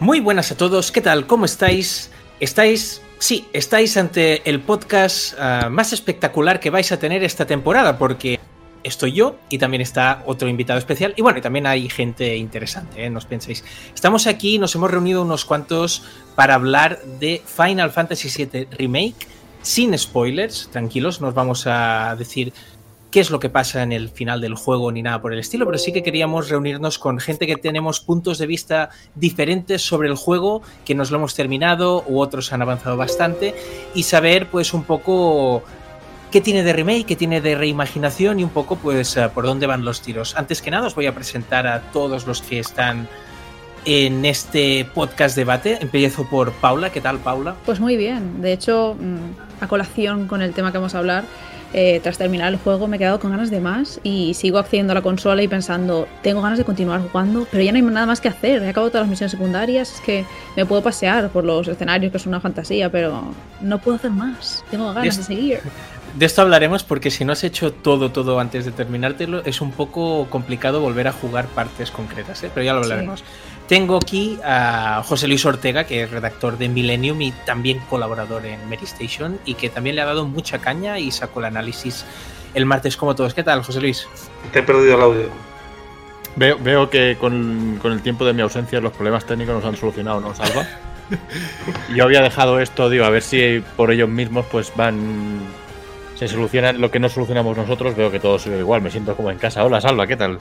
Muy buenas a todos, ¿qué tal? ¿Cómo estáis? ¿Estáis? Sí, estáis ante el podcast uh, más espectacular que vais a tener esta temporada, porque estoy yo y también está otro invitado especial. Y bueno, también hay gente interesante, ¿eh? no os penséis. Estamos aquí, nos hemos reunido unos cuantos para hablar de Final Fantasy VII Remake, sin spoilers, tranquilos, nos vamos a decir qué es lo que pasa en el final del juego ni nada por el estilo, pero sí que queríamos reunirnos con gente que tenemos puntos de vista diferentes sobre el juego, que nos lo hemos terminado u otros han avanzado bastante y saber pues un poco qué tiene de remake, qué tiene de reimaginación y un poco pues por dónde van los tiros. Antes que nada os voy a presentar a todos los que están en este podcast debate. Empiezo por Paula. ¿Qué tal, Paula? Pues muy bien. De hecho, mm, a colación con el tema que vamos a hablar, eh, tras terminar el juego me he quedado con ganas de más y sigo accediendo a la consola y pensando, tengo ganas de continuar jugando, pero ya no hay nada más que hacer. He acabado todas las misiones secundarias, es que me puedo pasear por los escenarios, que es una fantasía, pero no puedo hacer más. Tengo ganas de seguir. De esto hablaremos porque si no has hecho todo, todo antes de terminártelo, es un poco complicado volver a jugar partes concretas, ¿eh? pero ya lo hablaremos. Sí. Tengo aquí a José Luis Ortega, que es redactor de Millennium y también colaborador en Mary Station, y que también le ha dado mucha caña y sacó el análisis el martes como todos. ¿Qué tal, José Luis? Te he perdido el audio. Veo, veo que con, con, el tiempo de mi ausencia los problemas técnicos nos han solucionado, ¿no, Salva? Yo había dejado esto, digo, a ver si por ellos mismos pues van se soluciona lo que no solucionamos nosotros, veo que todo sigue igual, me siento como en casa. Hola, Salva, ¿qué tal?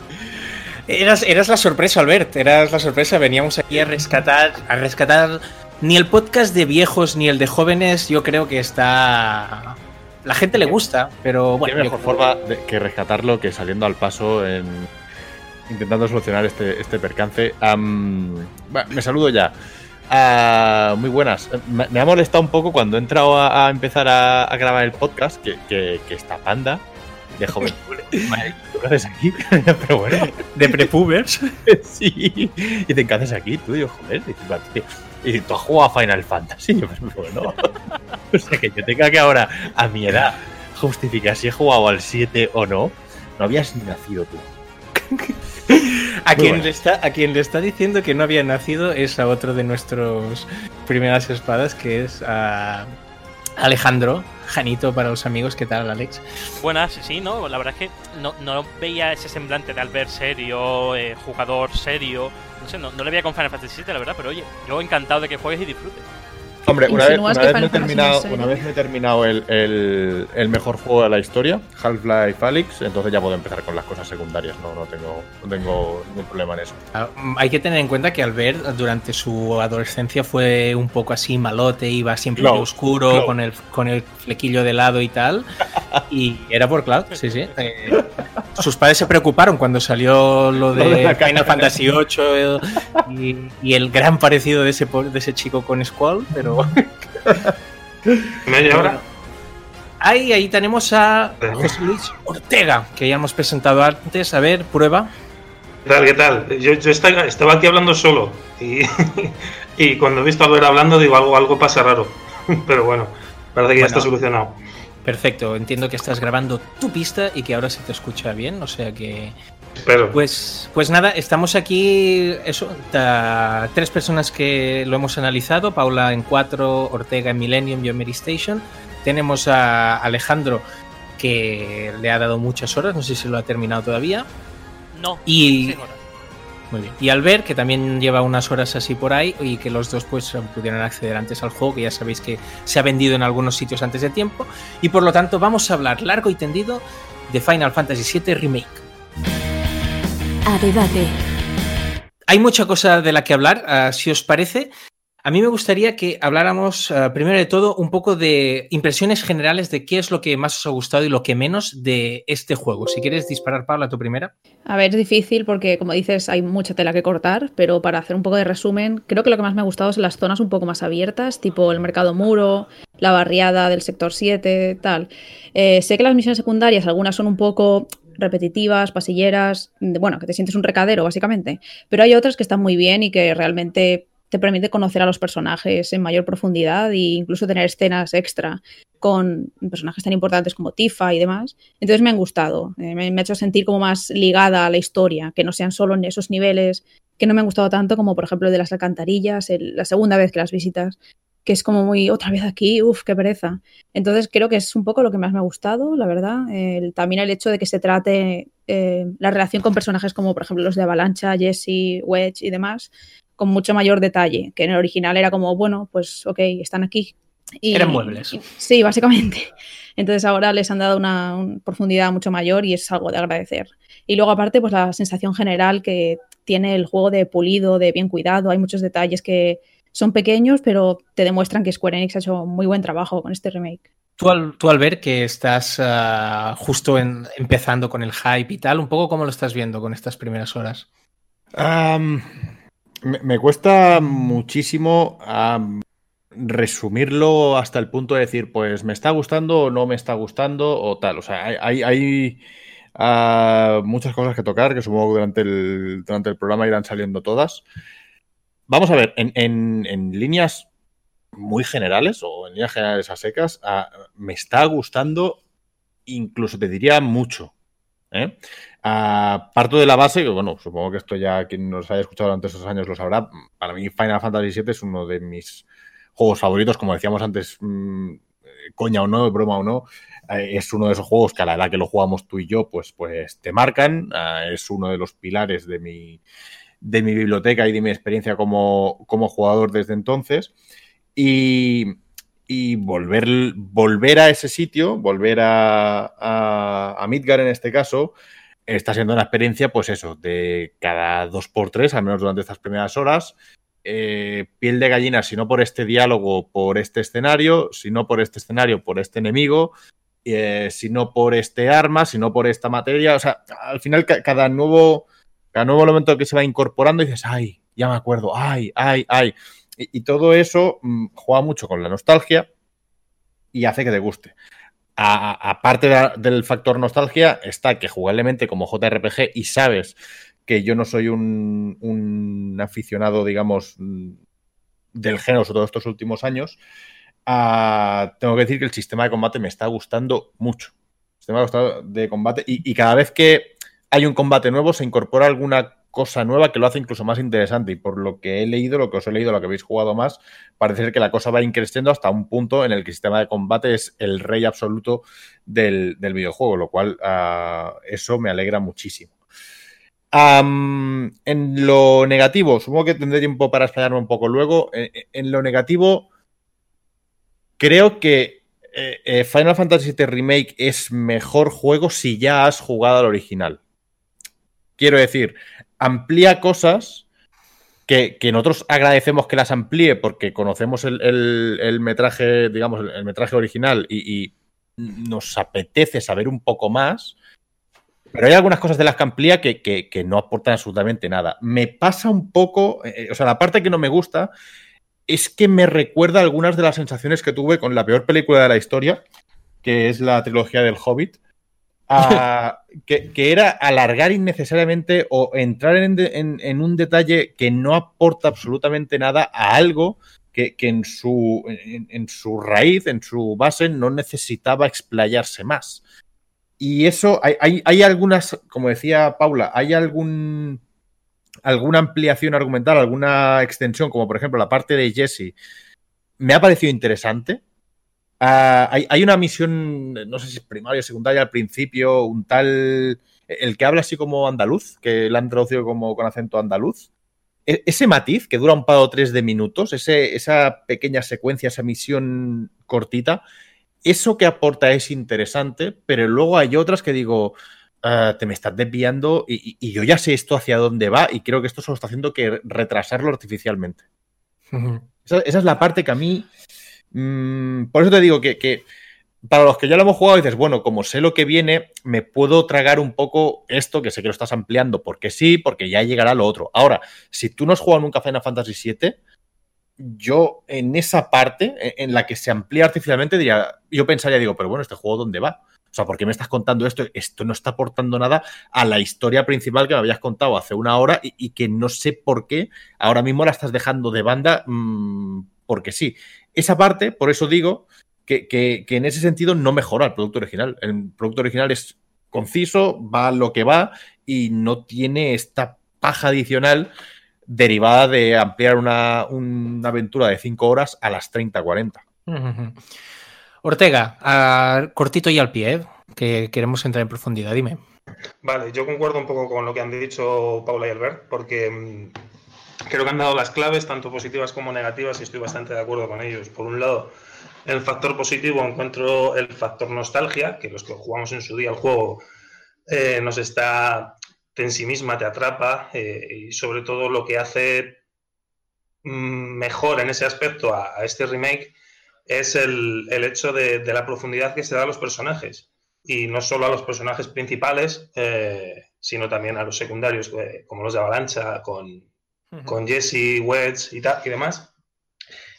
Eras, eras la sorpresa, Albert, eras la sorpresa. Veníamos aquí a rescatar, a rescatar ni el podcast de viejos ni el de jóvenes. Yo creo que está. La gente le gusta, pero bueno. Qué mejor forma de, que rescatarlo que saliendo al paso en intentando solucionar este, este percance. Um, me saludo ya. Uh, muy buenas. Me, me, ha molestado un poco cuando he entrado a, a empezar a, a, grabar el podcast que, que, que esta panda de joven. ¿Tú qué haces aquí? Pero bueno. De prepubers. sí. Y te ¿qué haces aquí? Tú, yo, joder. Y tú has jugado a Final Fantasy. Yo, pues bueno. o sea, que yo tenga que ahora, a mi edad, justificar si he jugado al 7 o no. No habías ni nacido tú. A quien, bueno. le está, a quien le está diciendo que no había nacido es a otro de nuestros primeras espadas, que es a Alejandro, Janito para los amigos. ¿Qué tal, Alex? Buenas, sí, no, la verdad es que no, no veía ese semblante de Albert serio, eh, jugador serio. No sé, no, no, le veía con Final Fantasy VII, la verdad, pero oye, yo encantado de que juegues y disfrutes. Hombre, una vez, una vez, me he terminado, una vez me he terminado el, el, el, mejor juego de la historia, Half-Life Alyx, entonces ya puedo empezar con las cosas secundarias, no, no, tengo, no tengo ningún problema en eso. Hay que tener en cuenta que Albert durante su adolescencia fue un poco así malote, iba siempre no, oscuro, no. Con, el, con el flequillo de lado y tal, y era por Cloud, sí, sí. Eh, sus padres se preocuparon cuando salió lo de, de Final Fantasy VIII y, y, el gran parecido de ese, de ese chico con Squall, pero Ahí, ahí tenemos a José Luis Ortega, que ya hemos presentado antes. A ver, prueba. ¿Qué tal? ¿Qué tal? Yo, yo estaba, estaba, aquí hablando solo y, y, cuando he visto a ver hablando digo algo, algo pasa raro. Pero bueno, parece que bueno, ya está solucionado. Perfecto, entiendo que estás grabando tu pista y que ahora se te escucha bien, o sea que Espero. Pues, pues nada, estamos aquí, eso, tres personas que lo hemos analizado, Paula en 4, Ortega en Millennium, yo en Mary Station. Tenemos a Alejandro que le ha dado muchas horas, no sé si lo ha terminado todavía. No. Y, muy bien. Y Albert, que también lleva unas horas así por ahí y que los dos pues pudieron acceder antes al juego, que ya sabéis que se ha vendido en algunos sitios antes de tiempo. Y por lo tanto vamos a hablar largo y tendido de Final Fantasy VII Remake a debate. Hay mucha cosa de la que hablar, uh, si os parece. A mí me gustaría que habláramos, uh, primero de todo, un poco de impresiones generales de qué es lo que más os ha gustado y lo que menos de este juego. Si quieres disparar, Paula, tu primera. A ver, es difícil porque, como dices, hay mucha tela que cortar, pero para hacer un poco de resumen, creo que lo que más me ha gustado son las zonas un poco más abiertas, tipo el mercado muro, la barriada del sector 7, tal. Eh, sé que las misiones secundarias, algunas son un poco repetitivas, pasilleras, bueno, que te sientes un recadero, básicamente. Pero hay otras que están muy bien y que realmente te permite conocer a los personajes en mayor profundidad e incluso tener escenas extra con personajes tan importantes como Tifa y demás. Entonces me han gustado, eh, me, me, ha hecho sentir como más ligada a la historia, que no sean solo en esos niveles que no me han gustado tanto como por ejemplo de las alcantarillas, la segunda vez que las visitas, que es como muy otra vez aquí, uff, qué pereza. Entonces creo que es un poco lo que más me ha gustado, la verdad. El- también el hecho de que se trate eh, la relación con personajes como por ejemplo los de Avalancha, Jesse, Wedge y demás, con mucho mayor detalle, que en el original era como, bueno, pues ok, están aquí. Y- Eran muebles. y- sí, básicamente. Entonces ahora les han dado una, un- profundidad mucho mayor y es algo de agradecer. Y luego aparte, pues la sensación general que tiene el juego de pulido, de bien cuidado, hay muchos detalles que son pequeños, pero te demuestran que Square Enix ha hecho muy buen trabajo con este remake. Tú al, tú al ver que estás ah, justo en- empezando con el hype y tal, un poco cómo lo estás viendo con estas primeras horas. Me, me cuesta muchísimo resumirlo hasta el punto de decir, pues me está gustando o no me está gustando o tal. O sea, hay, hay- hay, ah, muchas cosas que tocar que supongo que durante el, durante el programa irán saliendo todas. Vamos a ver, en, líneas muy generales o en líneas generales a secas, me está gustando, incluso te diría mucho. ¿eh? Parto de la base, que bueno, supongo que esto ya quien nos haya escuchado durante esos años lo sabrá. Para mí, Final Fantasy VII es uno de mis juegos favoritos, como decíamos antes, mm, eh, coña o no, broma o no. eh, es uno de esos juegos que a la edad que lo jugamos tú y yo, pues, pues te marcan. ah, es uno de los pilares de mi, de mi biblioteca y de mi experiencia como, como jugador desde entonces. Y, y volver, volver a ese sitio, volver a, a, Midgar en este caso, está siendo una experiencia, pues eso, de cada dos por tres, al menos durante estas primeras horas. eh, piel de gallina, si no por este diálogo, por este escenario, si no por este escenario, por este enemigo, eh, si no por este arma, si no por esta materia. O sea, al final ca- cada nuevo, cada nuevo elemento que se va incorporando dices, ay, ya me acuerdo, ay, ay, ay. Y, todo eso mm, juega mucho con la nostalgia y hace que te guste. Aparte de- del factor nostalgia, está que jugablemente como JRPG y sabes que yo no soy un, aficionado, digamos, mm, del género, sobre todo estos últimos años, ah, tengo que decir que el sistema de combate me está gustando mucho. El sistema de combate y cada vez que hay un combate nuevo se incorpora alguna cosa nueva que lo hace incluso más interesante y por lo que he leído, lo que os he leído, lo que habéis jugado más, parece ser que la cosa va increciendo hasta un punto en el que el sistema de combate es el rey absoluto del, videojuego, lo cual ah, eso me alegra muchísimo. En lo negativo, supongo que tendré tiempo para explayarme un poco luego. En, en lo negativo, creo que eh, eh, Final Fantasy VII Remake es mejor juego si ya has jugado al original. Quiero decir, amplía cosas que, que nosotros agradecemos que las amplíe porque conocemos el, el- metraje, digamos, el, metraje original y, nos apetece saber un poco más. Pero hay algunas cosas de las que amplía que, que- no aportan absolutamente nada. Me pasa un poco, eh, o sea, la parte que no me gusta es que me recuerda algunas de las sensaciones que tuve con la peor película de la historia, que es la trilogía del Hobbit, que, era alargar innecesariamente o entrar en, un detalle que no aporta absolutamente nada a algo que, en, su, en su raíz, en su base, no necesitaba explayarse más. Y eso, hay, hay, hay algunas, como decía Paula, hay algún alguna ampliación argumental, alguna extensión, como por ejemplo la parte de Jesse, me ha parecido interesante. Ah, hay, hay una misión, no sé si es primaria o secundaria al principio, un tal. El que habla así como andaluz, que la han traducido como con acento andaluz. E- ese matiz que dura un par o tres de minutos, ese, esa pequeña secuencia, esa misión cortita, eso que aporta es interesante, pero luego hay otras que digo, "Ah, te me estás desviando y, y- y yo ya sé esto hacia dónde va y creo que esto solo está haciendo que retrasarlo artificialmente. Esa, esa es la parte que a mí. Mm, por eso te digo que, para los que ya lo hemos jugado, dices, bueno, como sé lo que viene, me puedo tragar un poco esto, que sé que lo estás ampliando, porque sí, porque ya llegará lo otro. Ahora, si tú no has jugado nunca Final Fantasy VII, yo en esa parte, en- en la que se amplía artificialmente, diría, yo pensaría, digo, pero bueno, ¿este juego dónde va? O sea, ¿por qué me estás contando esto? Esto no está aportando nada a la historia principal que me habías contado hace una hora y, y que no sé por qué ahora mismo la estás dejando de banda mm, porque sí. Esa parte, por eso digo que, que- que en ese sentido no mejora el producto original. El producto original es conciso, va a lo que va y no tiene esta paja adicional derivada de ampliar una, una aventura de 5 horas a las 30-40. Ortega, cortito y al pie, ¿eh? que queremos entrar en profundidad, dime. Vale, yo concuerdo un poco con lo que han dicho Paula y Albert, porque mm, creo que han dado las claves, tanto positivas como negativas, y estoy bastante de acuerdo con ellos. Por un lado, el factor positivo encuentro el factor nostalgia, que los que jugamos en su día el juego eh, nos está en sí misma, te atrapa, eh, y sobre todo lo que hace mm, mejor en ese aspecto a, este remake es el, hecho de, la profundidad que se da a los personajes y no solo a los personajes principales, eh, sino también a los secundarios, como los de Avalancha, con, con Jesse, Wedge y, y demás.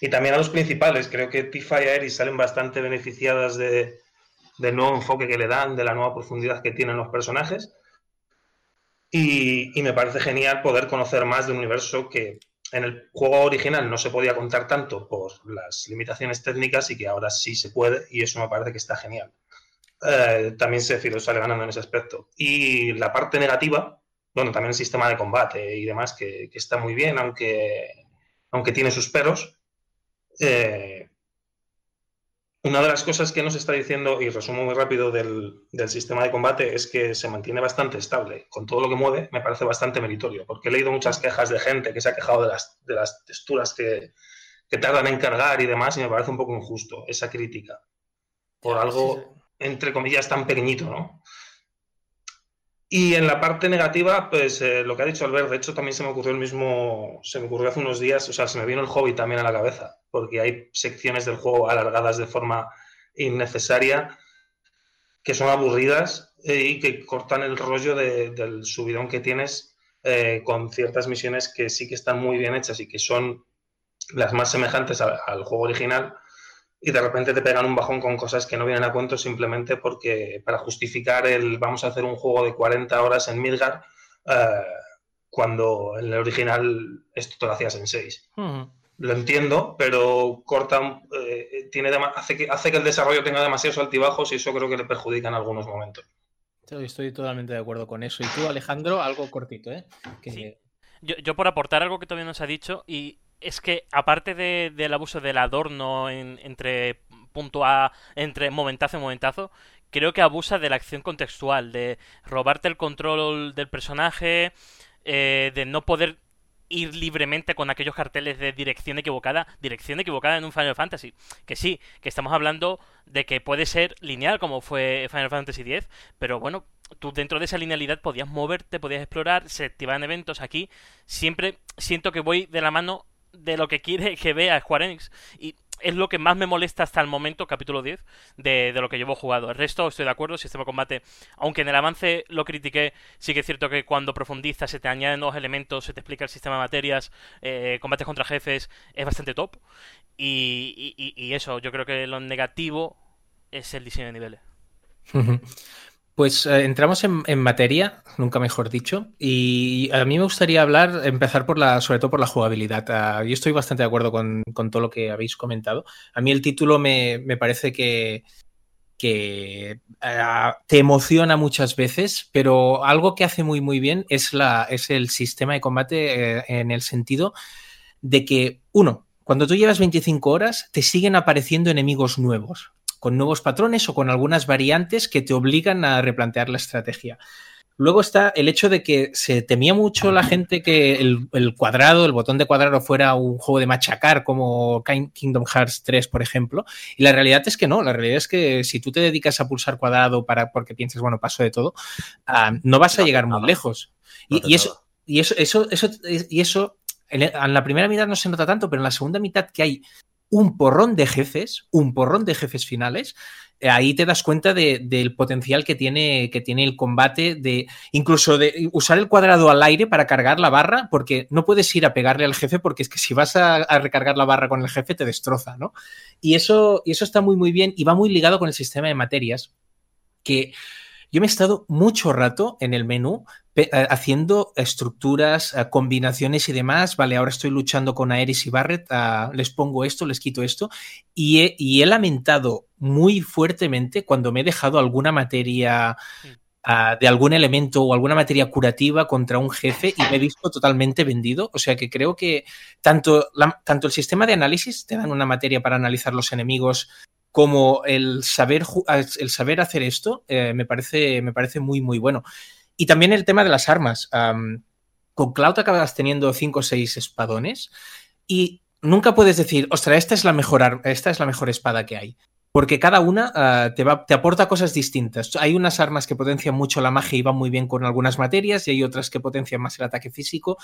Y también a los principales. Creo que Tifa y Aeris salen bastante beneficiadas de, del nuevo enfoque que le dan, de la nueva profundidad que tienen los personajes. Y, me parece genial poder conocer más de un universo que en el juego original no se podía contar tanto por las limitaciones técnicas y que ahora sí se puede y eso me parece que está genial. Eh, también se sale ganando en ese aspecto. Y la parte negativa, bueno, también el sistema de combate y demás, que, está muy bien, aunque, aunque tiene sus peros. Eh, una de las cosas que nos está diciendo, y resumo muy rápido del, sistema de combate, es que se mantiene bastante estable. Con todo lo que mueve, me parece bastante meritorio, porque he leído muchas quejas de gente que se ha quejado de las, de las texturas que, que tardan en cargar y demás, y me parece un poco injusto esa crítica. Por algo entre comillas, tan pequeñito, ¿no? Y en la parte negativa, pues eh, lo que ha dicho Albert, de hecho también se me ocurrió el mismo, se me ocurrió hace unos días, o sea, se me vino el hobby también a la cabeza, porque hay secciones del juego alargadas de forma innecesaria, que son aburridas eh, y que cortan el rollo del subidón que tienes eh, con ciertas misiones que sí que están muy bien hechas y que son las más semejantes al juego original, y de repente te pegan un bajón con cosas que no vienen a cuento simplemente porque para justificar el vamos a hacer un juego de 40 horas en Midgar eh, cuando en el original esto te lo hacías en 6. Lo entiendo, pero corta, eh, tiene hace, que, hace que el desarrollo tenga demasiados altibajos y eso creo que le perjudica en algunos momentos. Estoy totalmente de acuerdo con eso. Y tú, Alejandro, algo cortito, ¿eh? Yo, yo por aportar algo que todavía nos ha dicho y es que aparte del abuso del adorno entre punto A, entre momentazo y momentazo, creo que abusa de la acción contextual, de robarte el control del personaje, eh, de no poder ir libremente con aquellos carteles de dirección equivocada, dirección equivocada en un Final Fantasy. Que sí, que estamos hablando de que puede ser lineal como fue Final Fantasy X, pero bueno, tú dentro de esa linealidad podías moverte, podías explorar, se activaban eventos aquí. Siempre siento que voy de la mano de lo que quiere que vea Square Enix. Y es lo que más me molesta hasta el momento, capítulo 10, de, lo que llevo jugado. El resto, estoy de acuerdo, sistema de combate, aunque en el avance lo critiqué, sí que es cierto que cuando profundizas, se te añaden nuevos elementos, se te explica el sistema de materias, eh, combates contra jefes, es bastante top. Y, y, eso, yo creo que lo negativo es el diseño de niveles. Pues eh, entramos en, materia, nunca mejor dicho, y a mí me gustaría hablar, empezar por la, sobre todo por la jugabilidad. Ah, yo estoy bastante de acuerdo con, todo lo que habéis comentado. A mí el título me, parece que, ah, te emociona muchas veces, pero algo que hace muy muy bien es, la, es el sistema de combate eh, en el sentido de que, uno, cuando tú llevas 25 horas, te siguen apareciendo enemigos nuevos con nuevos patrones o con algunas variantes que te obligan a replantear la estrategia. Luego está el hecho de que se temía mucho la gente que el, cuadrado, el botón de cuadrado fuera un juego de machacar como Kingdom Hearts 3, por ejemplo. Y la realidad es que no, la realidad es que si tú te dedicas a pulsar cuadrado para porque piensas, bueno, paso de todo, ah, no vas a llegar muy lejos. Y, eso, y eso, eso, eso, y eso en la primera mitad no se nota tanto, pero en la segunda mitad que hay un porrón de jefes, un porrón de jefes finales, eh, ahí te das cuenta del potencial que tiene, que tiene el combate, de incluso de usar el cuadrado al aire para cargar la barra, porque no puedes ir a pegarle al jefe, porque es que si vas a, recargar la barra con el jefe te destroza, ¿no? Y eso, y eso está muy, muy bien y va muy ligado con el sistema de materias, que yo me he estado mucho rato en el menú eh, haciendo estructuras, eh, combinaciones y demás. Vale, ahora estoy luchando con Aeris y Barret, ah, les pongo esto, les quito esto. Y he, lamentado muy fuertemente cuando me he dejado alguna materia ah, de algún elemento o alguna materia curativa contra un jefe y me he visto totalmente vendido. O sea que creo que tanto, la- tanto el sistema de análisis, te dan una materia para analizar los enemigos, como el saber, ju- el saber hacer esto, eh, me, parece, me parece muy, muy bueno. Y también el tema de las armas. Am, con Cloud acabas teniendo 5 o 6 espadones y nunca puedes decir, ostras, esta es la mejor, esta es la mejor espada que hay. Porque cada una ah, te, aporta cosas distintas. Hay unas armas que potencian mucho la magia y van muy bien con algunas materias, y hay otras que potencian más el ataque físico.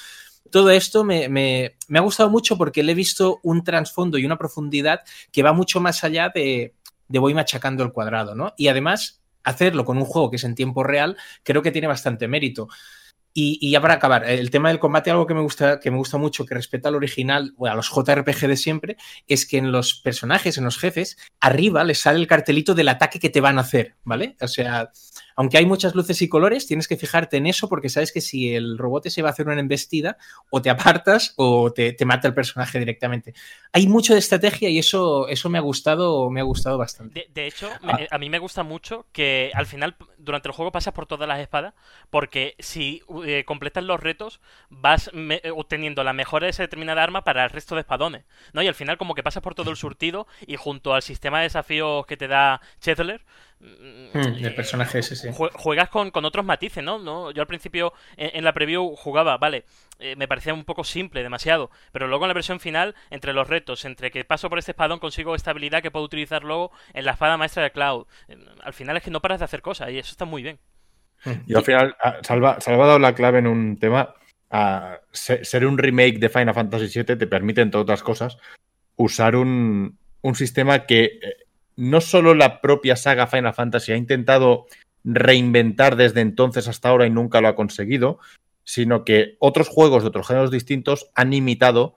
Todo esto me, me- me ha gustado mucho porque le he visto un trasfondo y una profundidad que va mucho más allá de, de voy machacando el cuadrado, ¿no? Y además, hacerlo con un juego que es en tiempo real, creo que tiene bastante mérito. Y, ya para acabar, el tema del combate, algo que me gusta, que me gusta mucho, que respeta al original, a los JRPG de siempre, es que en los personajes, en los jefes, arriba les sale el cartelito del ataque que te van a hacer, ¿vale? O sea, aunque hay muchas luces y colores, tienes que fijarte en eso porque sabes que si el robot se va a hacer una embestida, o te apartas o te, te mata el personaje directamente. Hay mucho de estrategia y eso, eso me ha gustado, me ha gustado bastante. De, de hecho, me- a mí me gusta mucho que al final, durante el juego, pasas por todas las espadas, porque si eh, completas los retos, vas me- obteniendo la mejora de esa determinada arma para el resto de espadones, ¿no? Y al final, como que pasas por todo el surtido y junto al sistema de desafíos que te da Chetler, el personaje ese, sí. juegas con, con otros matices, ¿no? ¿no? Yo al principio en, en la preview jugaba, vale, eh, me parecía un poco simple, demasiado, pero luego en la versión final, entre los retos, entre que paso por este espadón, consigo estabilidad que puedo utilizar luego en la espada maestra de Cloud. Eh, Al final es que no paras de hacer cosas y eso está muy bien. Yo al final, ah, Salva, Salva ha dado la clave en un tema. se- ser un remake de Final Fantasy VII te permite, entre otras cosas, usar un, un sistema que eh, no solo la propia saga Final Fantasy ha intentado reinventar desde entonces hasta ahora y nunca lo ha conseguido, sino que otros juegos de otros géneros distintos han imitado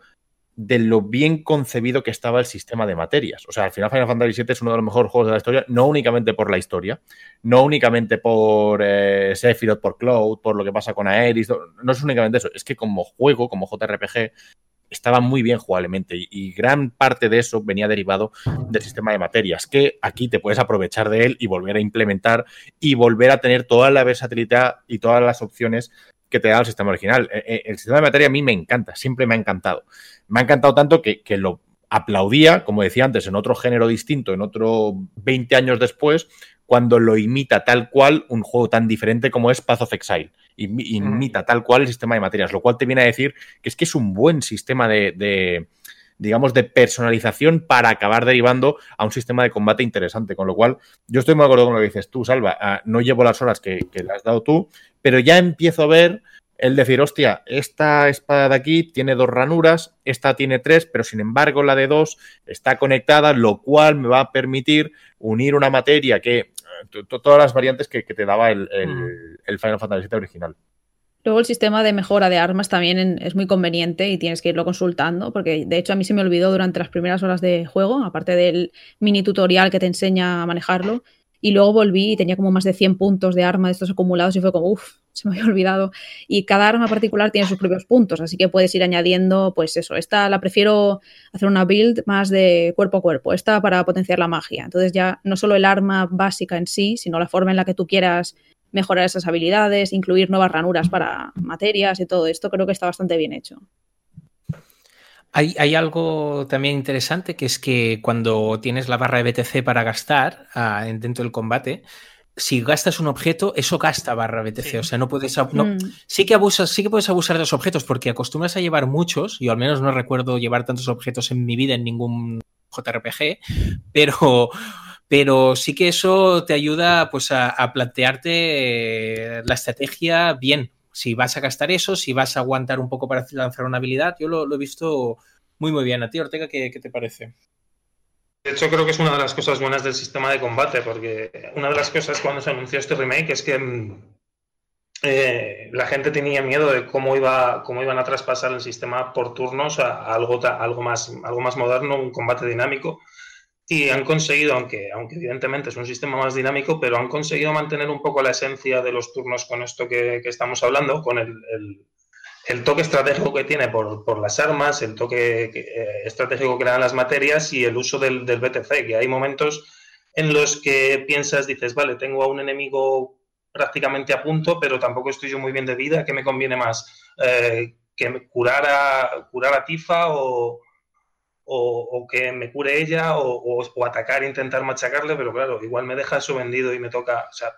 de lo bien concebido que estaba el sistema de materias. O sea, al final Final Fantasy VII es uno de los mejores juegos de la historia, no únicamente por la historia, no únicamente por eh, Sephiroth, por Cloud, por lo que pasa con Aeris, no, no es únicamente eso, es que como juego, como JRPG, estaba muy bien jugablemente y, gran parte de eso venía derivado del sistema de materias, que aquí te puedes aprovechar de él y volver a implementar y volver a tener toda la versatilidad y todas las opciones que te da el sistema original. Eh, eh, El sistema de materia a mí me encanta, siempre me ha encantado. Me ha encantado tanto que, que lo aplaudía, como decía antes, en otro género distinto, en otro 20 años después, cuando lo imita tal cual un juego tan diferente como es Path of Exile. Imi- Imita tal cual el sistema de materias, lo cual te viene a decir que es que es un buen sistema de, de, digamos, de personalización para acabar derivando a un sistema de combate interesante. Con lo cual, yo estoy muy de acuerdo con lo que dices tú, Salva. Ah, no llevo las horas que, que le has dado tú, pero ya empiezo a ver el decir, hostia, esta espada de aquí tiene dos ranuras, esta tiene tres, pero sin embargo la de dos está conectada, lo cual me va a permitir unir una materia que todas las variantes que, que te daba el, el- el Final Fantasy VII original. Luego el sistema de mejora de armas también en- es muy conveniente y tienes que irlo consultando, porque de hecho a mí se me olvidó durante las primeras horas de juego, aparte del mini tutorial que te enseña a manejarlo, y luego volví y tenía como más de 100 puntos de arma de estos acumulados y fue como, uff, se me había olvidado. Y cada arma particular tiene sus propios puntos, así que puedes ir añadiendo, pues eso, esta la prefiero hacer una build más de cuerpo a cuerpo, esta para potenciar la magia. Entonces ya no solo el arma básica en sí, sino la forma en la que tú quieras mejorar esas habilidades, incluir nuevas ranuras para materias y todo esto, creo que está bastante bien hecho. Hay, hay algo también interesante que es que cuando tienes la barra de BTC para gastar ah, en- dentro del combate, si gastas un objeto, eso gasta barra BTC. Sí. O sea, no puedes. ab- no- Mm. sí que abusas, sí que puedes abusar de los objetos porque acostumbras a llevar muchos. Yo al menos no recuerdo llevar tantos objetos en mi vida en ningún JRPG, pero, pero sí que eso te ayuda pues a, a plantearte eh, la estrategia bien. Si vas a gastar eso, si vas a aguantar un poco para lanzar una habilidad, yo lo, he visto muy muy bien. A ti, Ortega, ¿qué, te parece? De hecho, creo que es una de las cosas buenas del sistema de combate, porque una de las cosas cuando se anunció este remake es que mm, eh, la gente tenía miedo de cómo, iba, cómo iban a traspasar el sistema por turnos a, a algo, más, algo más moderno, un combate dinámico. Y han conseguido, aunque, aunque evidentemente es un sistema más dinámico, pero han conseguido mantener un poco la esencia de los turnos con esto que, que estamos hablando, con el, el- toque estratégico que tiene por, por las armas, el toque que, eh, estratégico que le dan las materias y el uso del, del BTC, que hay momentos en los que piensas, dices, vale, tengo a un enemigo prácticamente a punto, pero tampoco estoy yo muy bien de vida. ¿Qué me conviene más? Eh, ¿Que curar a, curar a Tifa o, o, que me cure ella o, atacar e intentar machacarle? Pero claro, igual me deja eso vendido y me toca. O sea,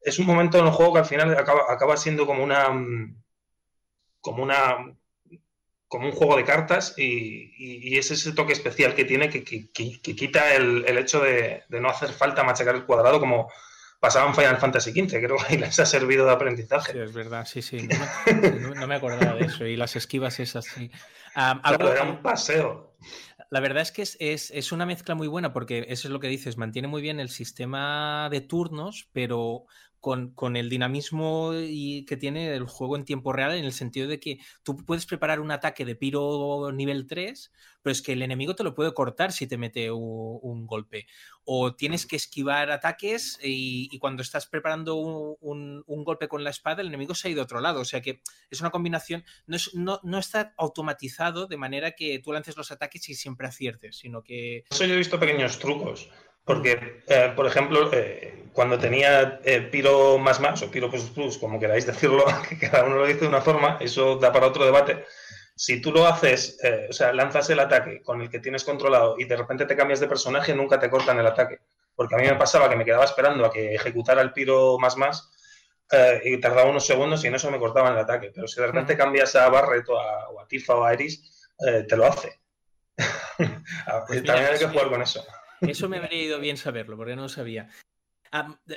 es un momento en el juego que al final acaba, acaba siendo como una. como una como un juego de cartas y, es ese toque especial que tiene que, quita el, hecho de, no hacer falta machacar el cuadrado como pasaba en Final Fantasy XV. Creo que ahí les ha servido de aprendizaje. Sí, es verdad, sí, sí. No, me acordaba de eso. Y las esquivas esas, sí. era un paseo. La verdad es que es, es, una mezcla muy buena porque eso es lo que dices, mantiene muy bien el sistema de turnos, pero con, el dinamismo y que tiene el juego en tiempo real, en el sentido de que tú puedes preparar un ataque de piro nivel 3, pero es que el enemigo te lo puede cortar si te mete un, golpe. O tienes que esquivar ataques y, cuando estás preparando un, golpe con la espada, el enemigo se ha ido a otro lado. O sea que es una combinación, no, es, no, no está automatizado de manera que tú lances los ataques y siempre aciertes, sino que... Eso yo he visto pequeños trucos. Porque, eh, por ejemplo, eh, cuando tenía eh, Piro más más o Piro plus plus, como queráis decirlo, que cada uno lo dice de una forma, eso da para otro debate. Si tú lo haces, o sea, lanzas el ataque con el que tienes controlado y de repente te cambias de personaje, nunca te cortan el ataque. Porque a mí me pasaba que me quedaba esperando a que ejecutara el Piro más más y tardaba unos segundos y en eso me cortaban el ataque. Pero si de repente cambias a Barret o a, Tifa o a Iris, te lo hace. Pues también hay que jugar con eso. Eso me habría ido bien saberlo, porque no lo sabía.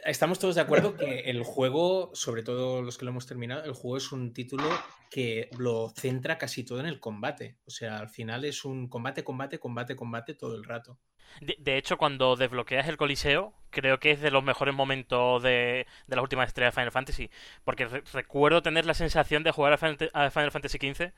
estamos todos de acuerdo que el juego, sobre todo los que lo hemos terminado, el juego es un título que lo centra casi todo en el combate. O sea, al final es un combate, combate, combate, combate todo el rato. De, hecho, cuando desbloqueas el Coliseo, creo que es de los mejores momentos de, de las últimas de Final Fantasy. Porque recuerdo tener la sensación de jugar a Final Fantasy XV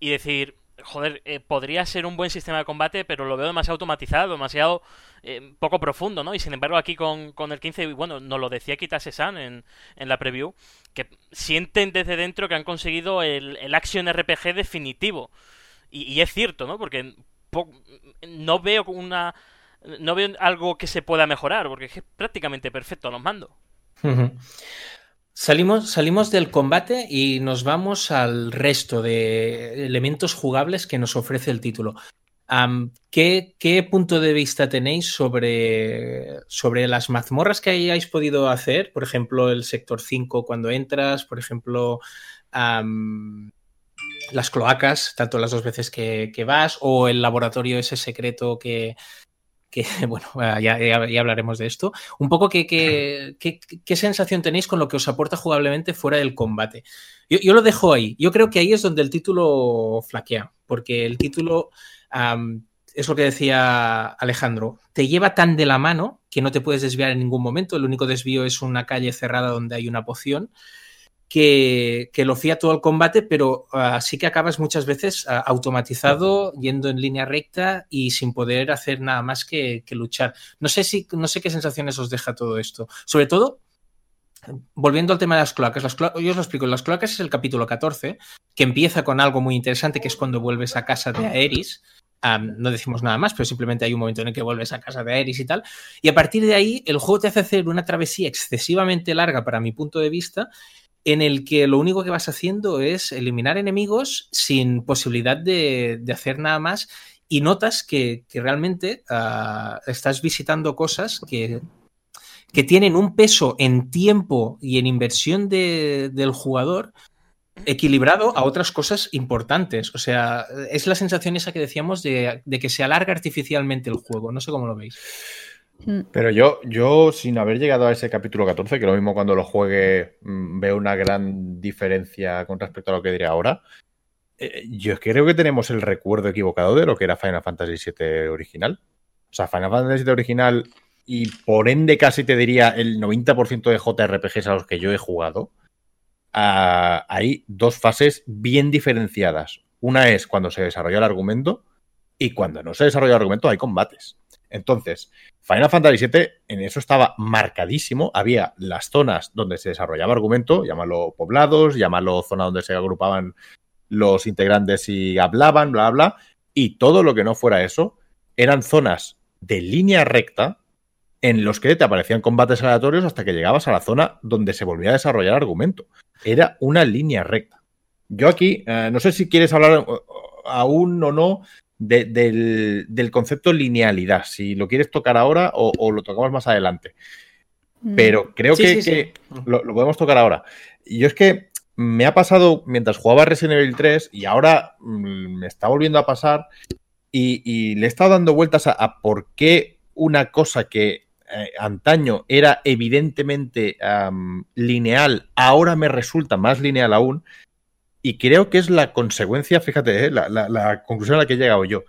y decir, joder, eh, podría ser un buen sistema de combate, pero lo veo demasiado automatizado, demasiado eh, poco profundo, ¿no? Y sin embargo aquí con, con el 15, bueno, nos lo decía Kitase-san en, en, la preview, que sienten desde dentro que han conseguido el, el action RPG definitivo. Y, es cierto, ¿no? Porque no veo una... No veo algo que se pueda mejorar, porque es prácticamente perfecto los mandos. Salimos, salimos del combate y nos vamos al resto de elementos jugables que nos ofrece el título. ¿qué, ¿qué, punto de vista tenéis sobre, sobre las mazmorras que hayáis podido hacer? Por ejemplo, el sector 5 cuando entras, por ejemplo, las cloacas, tanto las dos veces que, que, vas, o el laboratorio ese secreto que, que, bueno, ya, ya, hablaremos de esto. Un poco qué, qué, qué, sensación tenéis con lo que os aporta jugablemente fuera del combate. Yo, yo, lo dejo ahí. Yo creo que ahí es donde el título flaquea, porque el título, es lo que decía Alejandro, te lleva tan de la mano que no te puedes desviar en ningún momento. El único desvío es una calle cerrada donde hay una poción que, lo fía todo el combate, pero uh, sí que acabas muchas veces uh, automatizado, yendo en línea recta y sin poder hacer nada más que, que, luchar. No sé, si, no sé qué sensaciones os deja todo esto. Sobre todo, volviendo al tema de las cloacas, las clo yo os lo explico, las cloacas es el capítulo 14, que empieza con algo muy interesante, que es cuando vuelves a casa de Aeris. Um, no decimos nada más, pero simplemente hay un momento en el que vuelves a casa de Aeris y tal. Y a partir de ahí, el juego te hace hacer una travesía excesivamente larga para mi punto de vista, en el que lo único que vas haciendo es eliminar enemigos sin posibilidad de, hacer nada más y notas que, realmente uh, estás visitando cosas que, que, tienen un peso en tiempo y en inversión de, del jugador equilibrado a otras cosas importantes. O sea, es la sensación esa que decíamos de, de que se alarga artificialmente el juego. No sé cómo lo veis. Mm. Pero yo, yo, sin haber llegado a ese capítulo 14, que lo mismo cuando lo juegue mm, veo una gran diferencia con respecto a lo que diré ahora, eh, yo creo que tenemos el recuerdo equivocado de lo que era Final Fantasy VII original. O sea, Final Fantasy VII original y por ende casi te diría el 90% de JRPGs a los que yo he jugado, ah, hay dos fases bien diferenciadas. Una es cuando se desarrolla el argumento y cuando no se desarrolla el argumento hay combates. Entonces, Final Fantasy VII en eso estaba marcadísimo. Había las zonas donde se desarrollaba argumento, llámalo poblados, llámalo zona donde se agrupaban los integrantes y hablaban, bla, bla, y todo lo que no fuera eso eran zonas de línea recta en los que te aparecían combates aleatorios hasta que llegabas a la zona donde se volvía a desarrollar argumento. Era una línea recta. Yo aquí, eh, no sé si quieres hablar eh, aún o no de- del, del concepto linealidad, si lo quieres tocar ahora o, o lo tocamos más adelante. Mm. Pero creo Sí, que, sí, sí. que lo, lo podemos tocar ahora. Y yo es que me ha pasado mientras jugaba Resident Evil 3 y ahora mm, me está volviendo a pasar y, y le he estado dando vueltas a, a por qué una cosa que eh, antaño era evidentemente lineal, ahora me resulta más lineal aún. Y creo que es la consecuencia, fíjate, eh, la, conclusión a la que he llegado yo.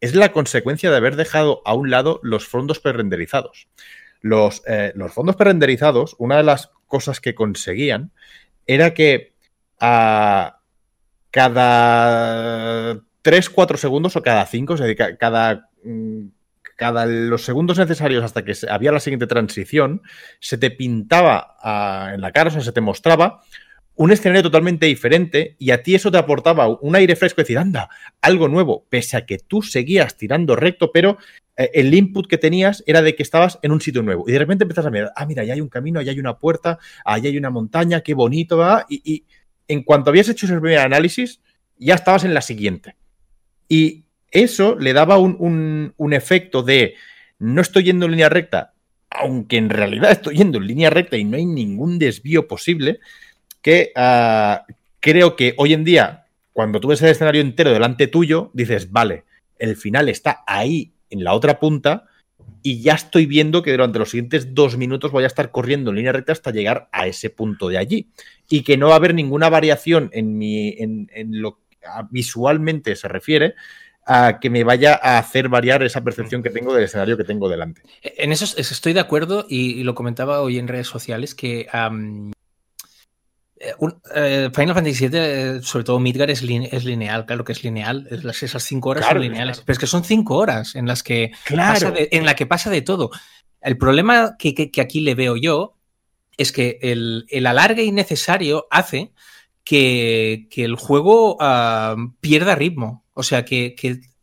Es la consecuencia de haber dejado a un lado los fondos prerenderizados. Los, eh, los fondos prerenderizados, una de las cosas que conseguían era que a cada 3, 4 segundos o cada 5, es decir, ca- cada, mm, cada los segundos necesarios hasta que había la siguiente transición, se te pintaba ah, en la cara, o sea, se te mostraba un escenario totalmente diferente y a ti eso te aportaba un aire fresco, decir, anda, algo nuevo, pese a que tú seguías tirando recto, pero eh, el input que tenías era de que estabas en un sitio nuevo. Y de repente empiezas a mirar, ah, mira, allá hay un camino, allá hay una puerta, allá hay una montaña, qué bonito, va. Y, y en cuanto habías hecho ese primer análisis, ya estabas en la siguiente. Y eso le daba un, un- un efecto de no estoy yendo en línea recta, aunque en realidad estoy yendo en línea recta y no hay ningún desvío posible, que ah, creo que hoy en día, cuando tú ves el escenario entero delante tuyo, dices, vale, el final está ahí en la otra punta y ya estoy viendo que durante los siguientes dos minutos voy a estar corriendo en línea recta hasta llegar a ese punto de allí y que no va a haber ninguna variación en, mi, en, lo que visualmente se refiere a que me vaya a hacer variar esa percepción que tengo del escenario que tengo delante. En eso es- estoy de acuerdo y, lo comentaba hoy en redes sociales que un- eh, Final Fantasy VII, eh, sobre todo Midgar, es, line- es lineal, claro que es lineal. es las- esas cinco horas Claro, son lineales. claro. Pero es que son cinco horas en las que pasa de, en la que pasa de todo. El problema que, que- que aquí le veo yo es que el, el alargue innecesario hace que, que el juego ah, pierda ritmo. O sea, que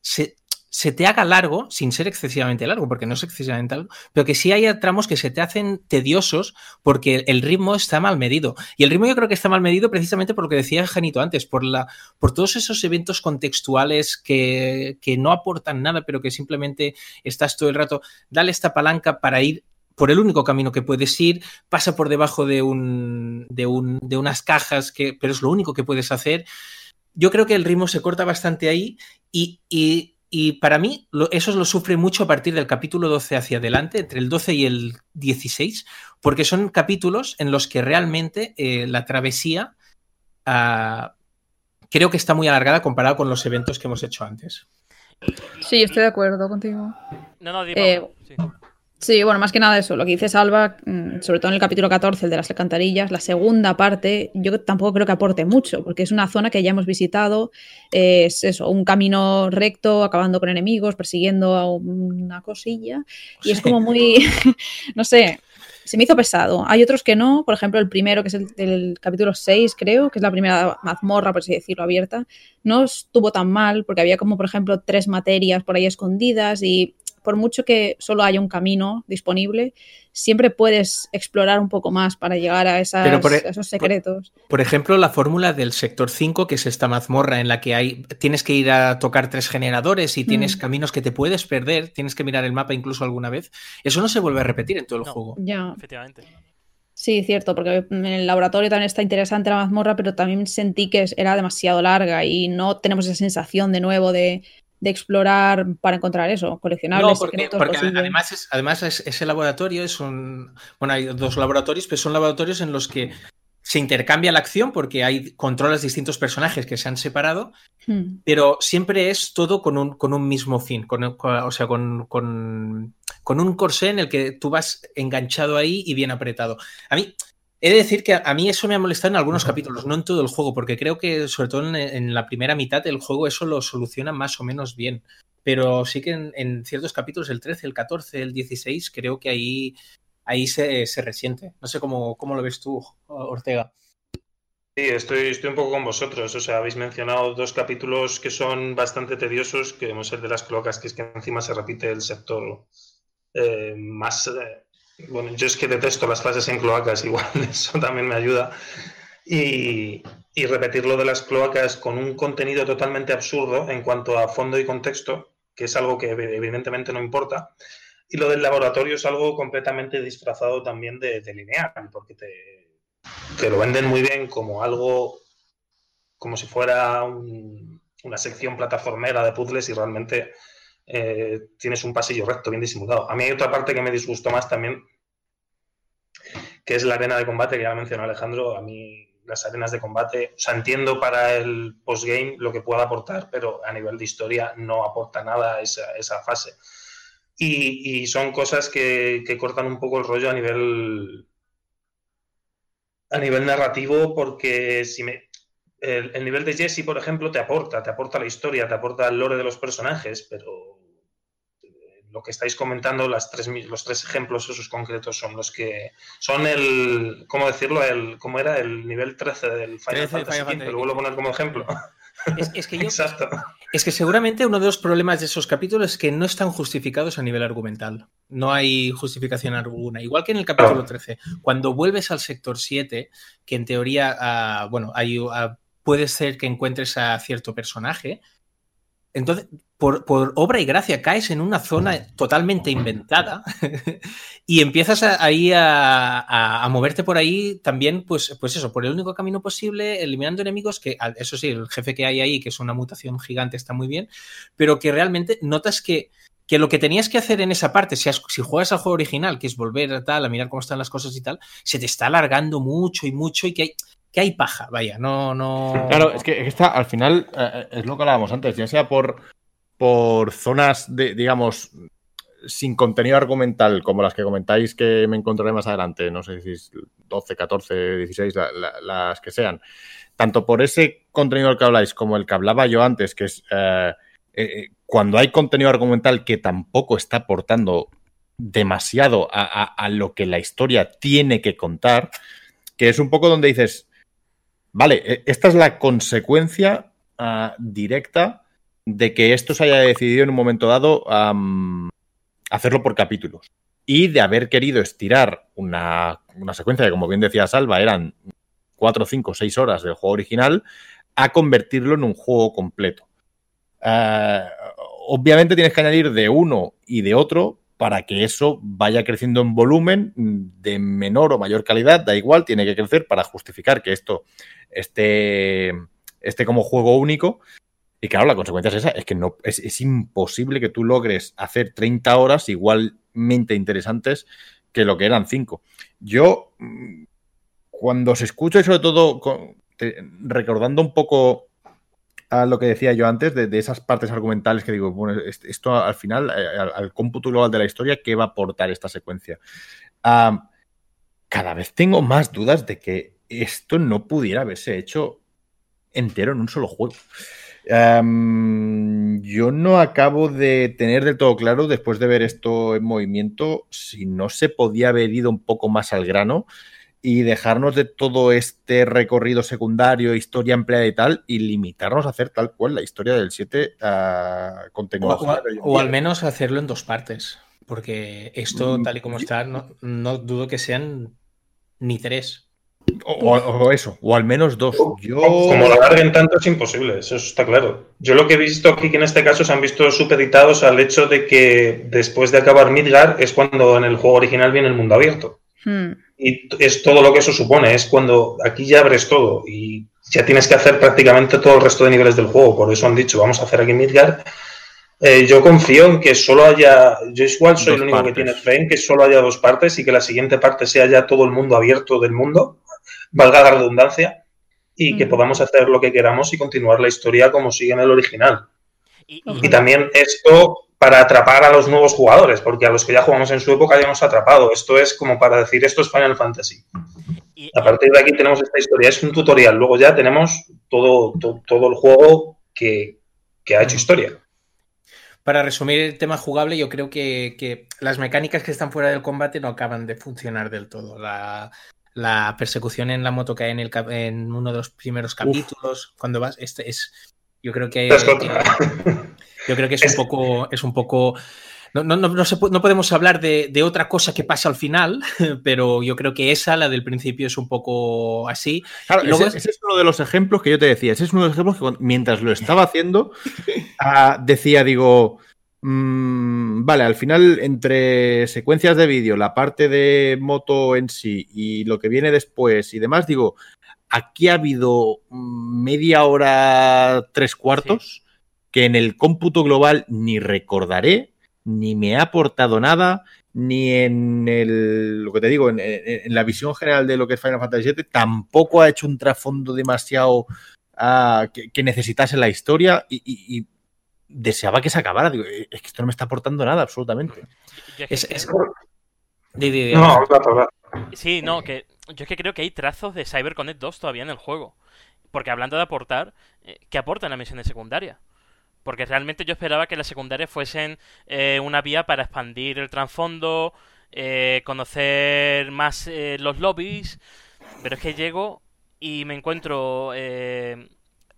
se, se te haga largo, sin ser excesivamente largo, porque no es excesivamente largo, pero que sí haya tramos que se te hacen tediosos porque el ritmo está mal medido. Y el ritmo yo creo que está mal medido precisamente por lo que decía Janito antes, por, la, por todos esos eventos contextuales que, que no aportan nada, pero que simplemente estás todo el rato, dale esta palanca para ir por el único camino que puedes ir, pasa por debajo de, un, de, un, de unas cajas, que, pero es lo único que puedes hacer. Yo creo que el ritmo se corta bastante ahí y, y, y para mí lo, eso lo sufre mucho a partir del capítulo 12 hacia adelante, entre el 12 y el 16, porque son capítulos en los que realmente eh, la travesía uh, creo que está muy alargada comparado con los eventos que hemos hecho antes. Sí, estoy de acuerdo contigo. No, no, di, Eh, sí. Sí, bueno, más que nada eso, lo que dice Salva, mm, sobre todo en el capítulo 14, el de las alcantarillas, la segunda parte, yo tampoco creo que aporte mucho, porque es una zona que ya hemos visitado, es eso, un camino recto, acabando con enemigos, persiguiendo a una cosilla, y es como muy, no sé, se me hizo pesado. Hay otros que no, por ejemplo, el primero, que es el del capítulo 6, creo, que es la primera mazmorra, por así decirlo, abierta, no estuvo tan mal, porque había como, por ejemplo, tres materias por ahí escondidas y por mucho que solo haya un camino disponible, siempre puedes explorar un poco más para llegar a, esas, Pero por e- a esos secretos. Por ejemplo, la fórmula del sector 5, que es esta mazmorra en la que hay tienes que ir a tocar tres generadores y tienes Mm. caminos que te puedes perder, tienes que mirar el mapa incluso alguna vez. Eso no se vuelve a repetir en todo el No. juego. Ya, Efectivamente. sí, cierto, porque en el laboratorio también está interesante la mazmorra, pero también sentí que era demasiado larga y no tenemos esa sensación de nuevo de, de explorar para encontrar eso, coleccionables, No, porque, además, es, además es- ese laboratorio es un... Bueno, hay dos laboratorios, pero son laboratorios en los que se intercambia la acción porque hay controlas distintos personajes que se han separado, Hmm. pero siempre es todo con un, con un mismo fin, con, con- o sea, con, con, con un corsé en el que tú vas enganchado ahí y bien apretado. A mí, he de decir que a, mí eso me ha molestado en algunos capítulos, no en todo el juego, porque creo que sobre todo en, en la primera mitad del juego eso lo soluciona más o menos bien. Pero sí que en, en ciertos capítulos, el 13, el 14, el 16, creo que ahí, ahí se, se resiente. No sé cómo, cómo lo ves tú, Ortega. Sí, estoy, estoy un poco con vosotros. O sea, habéis mencionado dos capítulos que son bastante tediosos, que hemos el de las cloacas, que es que encima se repite el sector eh, más... Eh, bueno, yo es que detesto las clases en cloacas, igual eso también me ayuda. Y, y repetir lo de las cloacas con un contenido totalmente absurdo en cuanto a fondo y contexto, que es algo que evidentemente no importa. Y lo del laboratorio es algo completamente disfrazado también de, de lineal, porque te, te, lo venden muy bien como algo, como si fuera un, una sección plataformera de puzzles y realmente eh, tienes un pasillo recto, bien disimulado. A mí hay otra parte que me disgustó más también, que es la arena de combate que ya mencionó Alejandro. A mí las arenas de combate, o sea, entiendo para el postgame lo que pueda aportar, pero a nivel de historia no aporta nada esa, esa fase. Y, y, son cosas que, que, cortan un poco el rollo a nivel a nivel narrativo, porque si me, el, el, nivel de Jesse, por ejemplo, te aporta, te aporta la historia, te aporta el lore de los personajes, pero lo que estáis comentando, las tres, los tres ejemplos esos concretos son los que son el, ¿cómo decirlo? El, ¿Cómo era? El nivel 13 del Final 13, Fantasy pero vuelvo a poner como ejemplo. Es, es, que yo, Exacto. Es que seguramente uno de los problemas de esos capítulos es que no están justificados a nivel argumental. No hay justificación alguna. Igual que en el capítulo 13. Cuando vuelves al sector 7, que en teoría, uh, bueno, hay, uh, puede ser que encuentres a cierto personaje. Entonces, por, obra y gracia, caes en una zona totalmente inventada y empiezas ahí a, moverte por ahí también, pues, pues eso, por el único camino posible, eliminando enemigos que, eso sí, el jefe que hay ahí, que es una mutación gigante, está muy bien, pero que realmente notas que, que lo que tenías que hacer en esa parte, si, juegas al juego original, que es volver a tal, a mirar cómo están las cosas y tal, se te está alargando mucho y mucho y que hay, que hay paja, vaya, no, no. Claro, es que esta, al final, eh, es lo que hablábamos antes, ya sea por, por zonas de, digamos, sin contenido argumental, como las que comentáis que me encontraré más adelante, no sé si es 12, 14, 16, la, la, las que sean. Tanto por ese contenido del que habláis como el que hablaba yo antes, que es eh, eh, cuando hay contenido argumental que tampoco está aportando demasiado a, lo que la historia tiene que contar, que es un poco donde dices, Vale, esta es la consecuencia uh, directa de que esto se haya decidido en un momento dado hacerlo por capítulos y de haber querido estirar una, una, secuencia que, como bien decía Salva, eran 4, 5, 6 horas del juego original a convertirlo en un juego completo. Uh, obviamente tienes que añadir de uno y de otro para que eso vaya creciendo en volumen de menor o mayor calidad, da igual, tiene que crecer para justificar que esto esté, esté como juego único. Y claro, la consecuencia es esa, es que no, es, es imposible que tú logres hacer 30 horas igualmente interesantes que lo que eran 5. Yo, cuando se escucha y sobre todo recordando un poco a lo que decía yo antes, de, esas partes argumentales que digo, bueno, esto al final, eh, al, cómputo global de la historia, ¿qué va a aportar esta secuencia? Cada vez tengo más dudas de que esto no pudiera haberse hecho entero en un solo juego. Um, yo no acabo de tener del todo claro, después de ver esto en movimiento, si no se podía haber ido un poco más al grano y dejarnos de todo este recorrido secundario, historia empleada y tal, y limitarnos a hacer tal cual la historia del 7 uh, con tecnología. O, o, al menos hacerlo en dos partes, porque esto, tal y como está, no, no dudo que sean ni tres. O, o, eso, o al menos dos. Yo... Como lo alarguen tanto es imposible, eso está claro. Yo lo que he visto aquí que en este caso se han visto supeditados al hecho de que después de acabar Midgar es cuando en el juego original viene el mundo abierto. Hmm. Y es todo lo que eso supone, es cuando aquí ya abres todo y ya tienes que hacer prácticamente todo el resto de niveles del juego. Por eso han dicho, vamos a hacer aquí Midgar. Eh, yo confío en que solo haya, yo igual soy dos el único partes. que tiene fe en que solo haya dos partes y que la siguiente parte sea ya todo el mundo abierto del mundo, valga la redundancia, y mm. que podamos hacer lo que queramos y continuar la historia como sigue en el original. Y, y... y también esto para atrapar a los nuevos jugadores, porque a los que ya jugamos en su época ya hemos atrapado. Esto es como para decir, esto es Final Fantasy. Y, a partir de aquí tenemos esta historia, es un tutorial. Luego ya tenemos todo, todo, todo el juego que, que, ha hecho historia. Para resumir el tema jugable, yo creo que, que, las mecánicas que están fuera del combate no acaban de funcionar del todo. La, la persecución en la moto que hay en, el, en uno de los primeros capítulos, Uf. cuando vas, este es, yo creo que, que yo creo que es un poco, es un poco no, no, no, se, no podemos hablar de, de, otra cosa que pasa al final, pero yo creo que esa, la del principio, es un poco así. Claro, luego ese, ese, es uno de los ejemplos que yo te decía. Ese es uno de los ejemplos que mientras lo estaba haciendo, uh, decía, digo, mmm, vale, al final, entre secuencias de vídeo, la parte de moto en sí y lo que viene después y demás, digo, aquí ha habido media hora, tres cuartos, sí. que en el cómputo global ni recordaré ni me ha aportado nada, ni en el, lo que te digo, en, en, la visión general de lo que es Final Fantasy VII, tampoco ha hecho un trasfondo demasiado uh, que, que, necesitase la historia y, y, y, deseaba que se acabara. Digo, es que esto no me está aportando nada, absolutamente. Es, es... No, claro, claro. Sí, no, que yo es que creo que hay trazos de CyberConnect 2 todavía en el juego. Porque hablando de aportar, eh, ¿qué aportan las misiones secundarias? Porque realmente yo esperaba que las secundarias fuesen eh, una vía para expandir el trasfondo, eh, conocer más eh, los lobbies. Pero es que llego y me encuentro.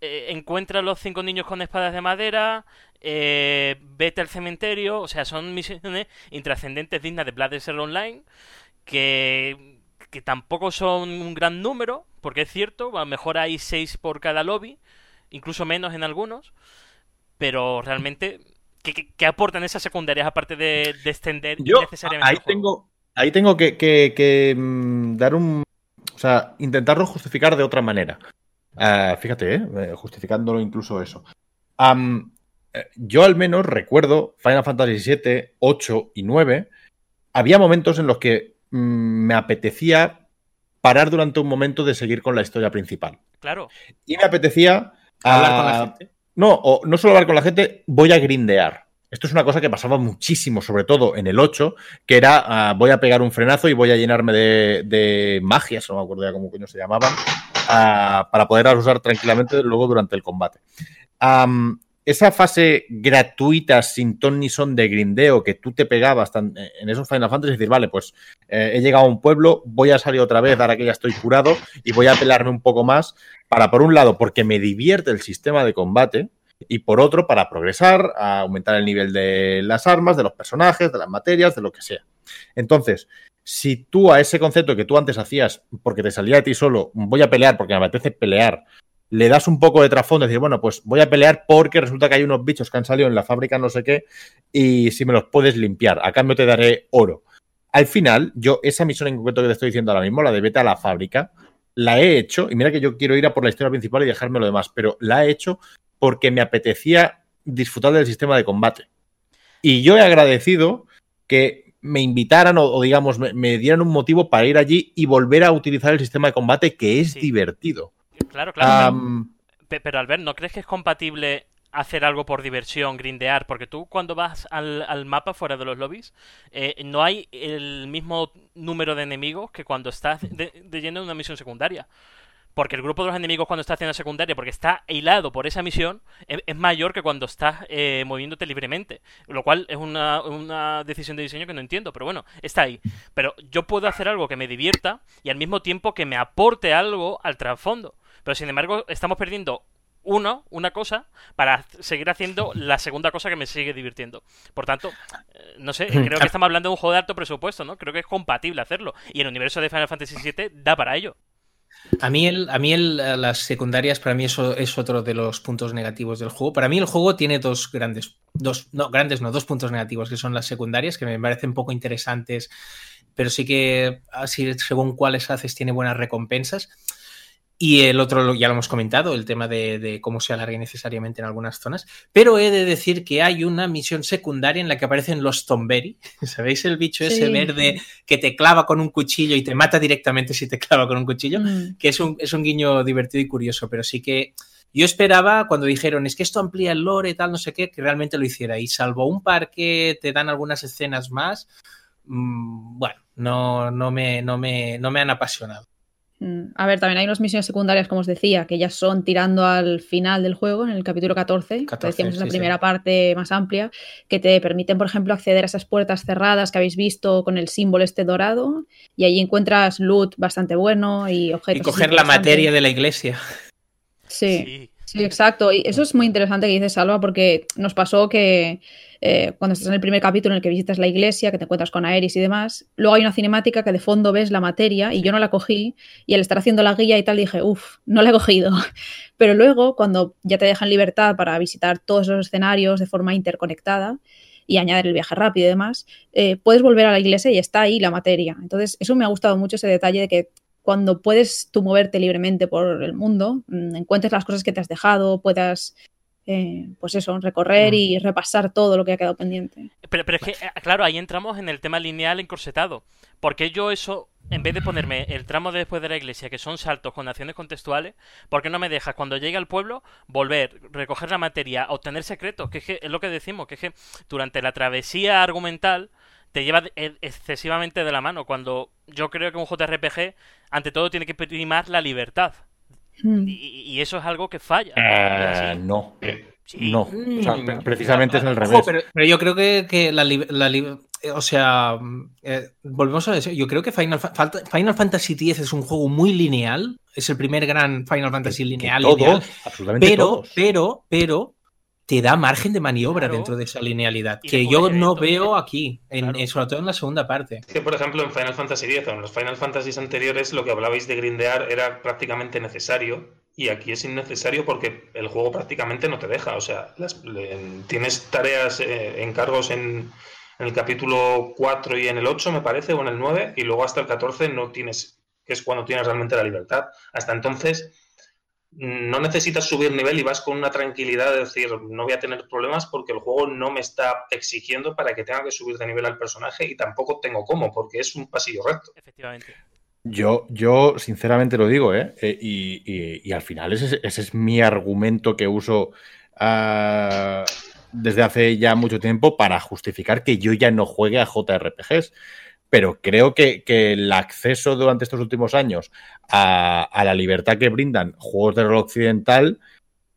Eh, encuentra a los cinco niños con espadas de madera. vete al cementerio. O sea, son misiones intrascendentes dignas de Blood Desert Online. Que, que tampoco son un gran número. Porque es cierto, a lo mejor hay seis por cada lobby. Incluso menos en algunos pero realmente, ¿qué, qué, qué aportan esas secundarias aparte de, de extender Yo, necesariamente ahí tengo, ahí tengo que, que, que mm, dar un... O sea, intentarlo justificar de otra manera. Uh, fíjate, ¿eh? justificándolo incluso eso. Um, yo al menos recuerdo Final Fantasy VII, 8 y 9. Había momentos en los que mm, me apetecía parar durante un momento de seguir con la historia principal. Claro. Y me apetecía hablar uh, con la gente. No, o no solo hablar con la gente, voy a grindear. Esto es una cosa que pasaba muchísimo, sobre todo en el 8, que era uh, voy a pegar un frenazo y voy a llenarme de, de magias, no me acuerdo ya cómo se llamaban, uh, para poderlas usar tranquilamente luego durante el combate. Esa fase gratuita, sin ton ni son de grindeo que tú te pegabas tan, en esos Final Fantasy, decir, vale, pues eh, he llegado a un pueblo, voy a salir otra vez, ahora que ya estoy curado, y voy a pelarme un poco más, para, por un lado, porque me divierte el sistema de combate, y por otro, para progresar, a aumentar el nivel de las armas, de los personajes, de las materias, de lo que sea. Entonces, si tú a ese concepto que tú antes hacías, porque te salía de ti solo, voy a pelear porque me apetece pelear, le das un poco de trasfondo, decir, bueno, pues voy a pelear porque resulta que hay unos bichos que han salido en la fábrica no sé qué y si me los puedes limpiar, a cambio te daré oro. Al final, yo esa misión en concreto que te estoy diciendo ahora mismo, la de vete a la fábrica, la he hecho, y mira que yo quiero ir a por la historia principal y dejarme lo demás, pero la he hecho porque me apetecía disfrutar del sistema de combate. Y yo he agradecido que me invitaran o, o digamos, me, me, dieran un motivo para ir allí y volver a utilizar el sistema de combate que es sí. divertido. Claro, claro. Um, pero, pero, Albert, ¿no crees que es compatible hacer algo por diversión, grindear? Porque tú cuando vas al, al mapa fuera de los lobbies, eh, no hay el mismo número de enemigos que cuando estás de, de lleno de una misión secundaria. Porque el grupo de los enemigos cuando estás haciendo secundaria, porque está hilado por esa misión, es, es mayor que cuando estás eh, moviéndote libremente. Lo cual es una, una, decisión de diseño que no entiendo, pero bueno, está ahí. Pero yo puedo hacer algo que me divierta y al mismo tiempo que me aporte algo al trasfondo. Pero sin embargo, estamos perdiendo uno, una cosa, para seguir haciendo la segunda cosa que me sigue divirtiendo. Por tanto, eh, no sé, creo que estamos hablando de un juego de alto presupuesto, ¿no? Creo que es compatible hacerlo. Y el universo de Final Fantasy VII da para ello. A mí, el, a mí el, las secundarias, para mí eso es otro de los puntos negativos del juego. Para mí el juego tiene dos grandes, dos, no, grandes no, dos puntos negativos, que son las secundarias, que me parecen poco interesantes, pero sí que así, según cuáles haces tiene buenas recompensas. Y el otro ya lo hemos comentado, el tema de, de, cómo se alargue necesariamente en algunas zonas. Pero he de decir que hay una misión secundaria en la que aparecen los Tomberry. ¿Sabéis el bicho ese verde que te clava con un cuchillo y te mata directamente si te clava con un cuchillo? Mm. Que es un, es un guiño divertido y curioso, pero sí que yo esperaba cuando dijeron es que esto amplía el lore y tal, no sé qué, que realmente lo hiciera. Y salvo un par que te dan algunas escenas más, mmm, bueno, no, no, me, no, me, no me han apasionado. Mm, A ver, también hay unas misiones secundarias, como os decía, que ya son tirando al final del juego, en el capítulo 14, 14 que decíamos sí, es la primera sí. parte más amplia, que te permiten, por ejemplo, acceder a esas puertas cerradas que habéis visto con el símbolo este dorado, y allí encuentras loot bastante bueno y objetos. Y coger la materia de la iglesia. Sí. sí. Sí, exacto. Y eso es muy interesante que dices, Salva, porque nos pasó que eh, cuando estás en el primer capítulo en el que visitas la iglesia, que te encuentras con Aeris y demás, luego hay una cinemática que de fondo ves la materia y yo no la cogí y al estar haciendo la guía y tal dije, uff, no la he cogido. Pero luego, cuando ya te dejan libertad para visitar todos esos escenarios de forma interconectada, y añadir el viaje rápido y demás, eh, puedes volver a la iglesia y está ahí la materia. Entonces, eso me ha gustado mucho ese detalle de que cuando puedes tú moverte libremente por el mundo, mm, encuentres las cosas que te has dejado, puedas eh, pues eso, recorrer y repasar todo lo que ha quedado pendiente. Pero, pero es que, eh, claro, ahí entramos en el tema lineal encorsetado. Porque yo eso, en vez de ponerme el tramo de después de la iglesia, que son saltos con acciones contextuales, ¿por qué no me dejas cuando llegue al pueblo volver, recoger la materia, obtener secretos? Que es, que es lo que decimos, que es que durante la travesía argumental te lleva e- excesivamente de la mano. Cuando yo creo que un JRPG, ante todo, tiene que primar la libertad. Mm. Y, y eso es algo que falla. Eh, no. Sí. No. O sea, Mm. pre- precisamente es al revés. pero, pero yo creo que, que la, la li- eh, O sea, eh, volvemos a eso. Yo creo que Final, Fa- Final Fantasy X es un juego muy lineal. Es el primer gran Final Fantasy Que lineal. todos, lineal, absolutamente pero, todos. pero, pero te da margen de maniobra Claro. dentro de esa linealidad. Y Que yo no veo aquí, en, Claro. en- sobre todo en la segunda parte. Es que, por ejemplo, en Final Fantasy X o en los Final Fantasies anteriores, lo que hablabais de grindear era prácticamente necesario. Y aquí es innecesario porque el juego prácticamente no te deja. O sea, las- le- tienes tareas, eh, encargos en, en el capítulo 4 y en el 8, me parece, o en el 9, y luego hasta el 14 no tienes, que es cuando tienes realmente la libertad. Hasta entonces no necesitas subir nivel y vas con una tranquilidad de decir, no voy a tener problemas porque el juego no me está exigiendo para que tenga que subir de nivel al personaje y tampoco tengo cómo, porque es un pasillo recto. Efectivamente. Yo, yo sinceramente lo digo, ¿eh? Eh, y, y- y al final ese, ese es mi argumento que uso ah, desde hace ya mucho tiempo para justificar que yo ya no juegue a JRPGs. Pero creo que, que el acceso durante estos últimos años a, a la libertad que brindan juegos de rol occidental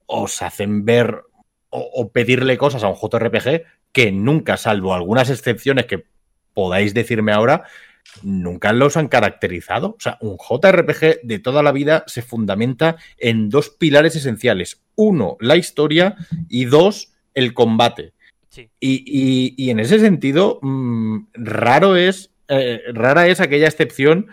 os hacen ver o, o pedirle cosas a un JRPG que nunca, salvo algunas excepciones que podáis decirme ahora, nunca los han caracterizado. O sea, un JRPG de toda la vida se fundamenta en dos pilares esenciales. Uno, la historia y dos, el combate. Sí. Y, y- y en ese sentido, mm, raro es, eh, rara es aquella excepción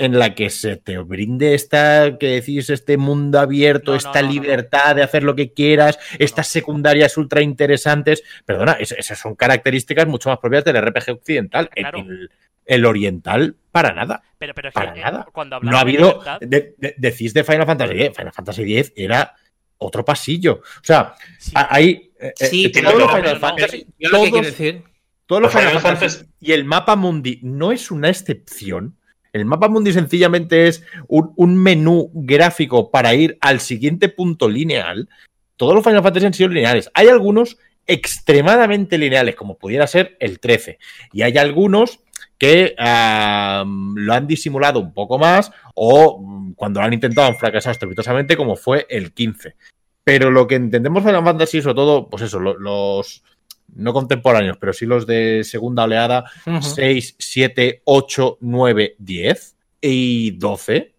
en la que se te brinde esta, que decís, este mundo abierto, No, no, esta no, no, no. libertad de hacer lo que quieras, estas secundarias ultra interesantes. Perdona, es- esas son características mucho más propias del RPG occidental. Claro. el, el oriental, para nada. Pero, pero es Para eh, nada. cuando No hablamos ha de habido. de- de- decís de Final Fantasy X. Final Fantasy X era otro pasillo. O sea, sí. hay. eh, Sí, pero todos los no, Final pero no. Fantasy. Yo lo que todos- quiero decir. Todos los Los Final Fantasy y el mapa mundi no es una excepción. El mapa mundi sencillamente es un, un menú gráfico para ir al siguiente punto lineal. Todos los Final Fantasy han sido lineales. Hay algunos extremadamente lineales, como pudiera ser el 13. Y hay algunos que lo han disimulado un poco más o mm, cuando lo han intentado han fracasado estrepitosamente, como fue el 15. Pero lo que entendemos Final Fantasy, sobre todo, pues eso, lo- los no contemporáneos, pero sí los de segunda oleada, Ujú. 6, 7, 8, 9, 10 y 12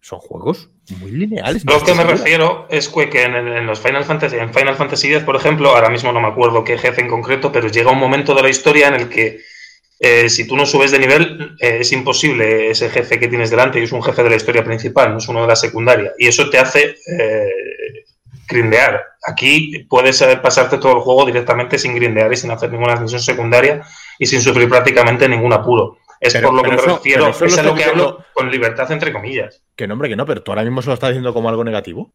son juegos muy lineales. Lo que me refiero es que que en, en los Final Fantasy, en Final Fantasy X, por ejemplo, ahora mismo no me acuerdo qué jefe en concreto, pero llega un momento de la historia en el que eh, si tú no subes de nivel, eh, es imposible ese jefe que tienes delante, y es un jefe de la historia principal, no es uno de la secundaria. Y eso te hace eh, grindear. Aquí puedes pasarte todo el juego directamente sin grindear y sin hacer ninguna misión secundaria y sin sufrir prácticamente ningún apuro. Es Pero- por lo que me eso- refiero, eso es lo a lo estoy que hablo con libertad entre comillas. Que no, hombre, que no, pero tú ahora mismo se lo estás diciendo como algo negativo.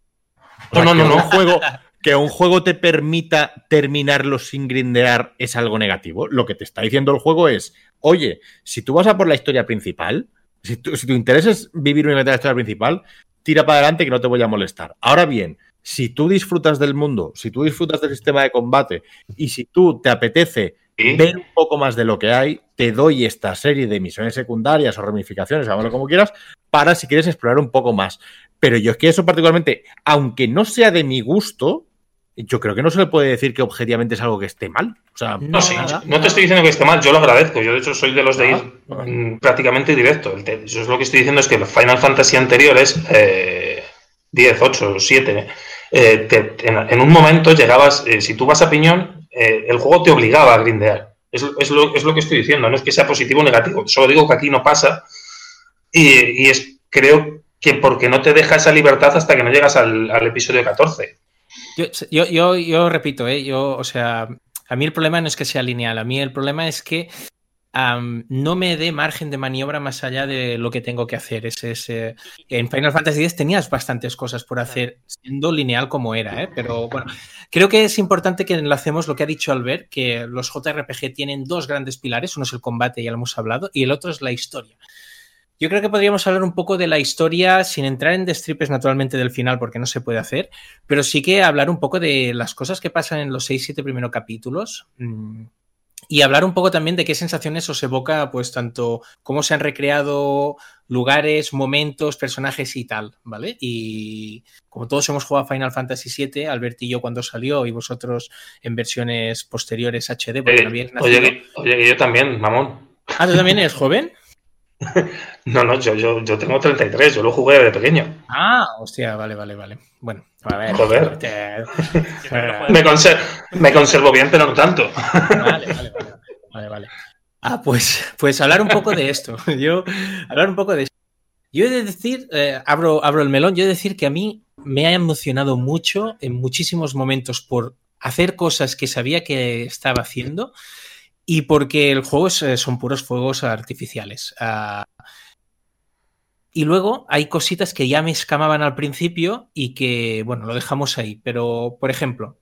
No, no, no, un no. juego que un juego te permita terminarlo sin grindear es algo negativo. Lo que te está diciendo el juego es, oye, si tú vas a por la historia principal, si tu, si tu interés es vivir la historia principal, tira para adelante que no te voy a molestar. Ahora bien, si tú disfrutas del mundo, si tú disfrutas del sistema de combate y si tú te apetece ¿Sí? ver un poco más de lo que hay, te doy esta serie de misiones secundarias o ramificaciones, llámalo como quieras, para si quieres explorar un poco más. Pero yo es que eso particularmente, aunque no sea de mi gusto, yo creo que no se le puede decir que objetivamente es algo que esté mal. O sea, No, sí, nada, no te estoy diciendo que esté mal, yo lo agradezco. Yo, de hecho, soy de los de ir Ah. mm, prácticamente directo. Yo es lo que estoy diciendo es que los Final Fantasy anteriores, eh, 10, 8, 7, eh, en, un momento llegabas, eh, si tú vas a piñón, eh, el juego te obligaba a grindear. Es, lo, que estoy diciendo, no es que sea positivo o negativo, solo digo que aquí no pasa y, es, creo que porque no te deja esa libertad hasta que no llegas al, episodio 14. Yo, yo, yo, repito, yo, o sea, a mí el problema no es que sea lineal, a mí el problema es que no me dé margen de maniobra más allá de lo que tengo que hacer. Es, en Final Fantasy X tenías bastantes cosas por hacer, siendo lineal como era, ¿eh? pero bueno, creo que es importante que enlacemos lo que ha dicho Albert, que los JRPG tienen dos grandes pilares, uno es el combate, ya lo hemos hablado, y el otro es la historia. Yo creo que podríamos hablar un poco de la historia sin entrar en destripes naturalmente del final porque no se puede hacer, pero sí que hablar un poco de las cosas que pasan en los 6-7 primeros capítulos. Y hablar un poco también de qué sensaciones os evoca, pues tanto cómo se han recreado lugares, momentos, personajes y tal, ¿vale? Y como todos hemos jugado a Final Fantasy VII, Albert y yo cuando salió y vosotros en versiones posteriores HD, porque eh, oye, oye, yo también, mamón. Ah, ¿tú también eres joven? no, no, yo, yo, yo, tengo 33, yo lo jugué de pequeño. Ah, hostia, vale, vale, vale. Bueno, a ver. Joder. me, me, conservo bien, pero no tanto. Vale, vale, vale. vale, Ah, pues, pues hablar un poco de esto. Yo, hablar un poco de esto. Yo he de decir, eh, abro, abro el melón, yo he de decir que a mí me ha emocionado mucho en muchísimos momentos por hacer cosas que sabía que estaba haciendo y porque el juego eh, son puros fuegos artificiales. Ah, y luego hay cositas que ya me escamaban al principio y que, bueno, lo dejamos ahí. Pero, por ejemplo,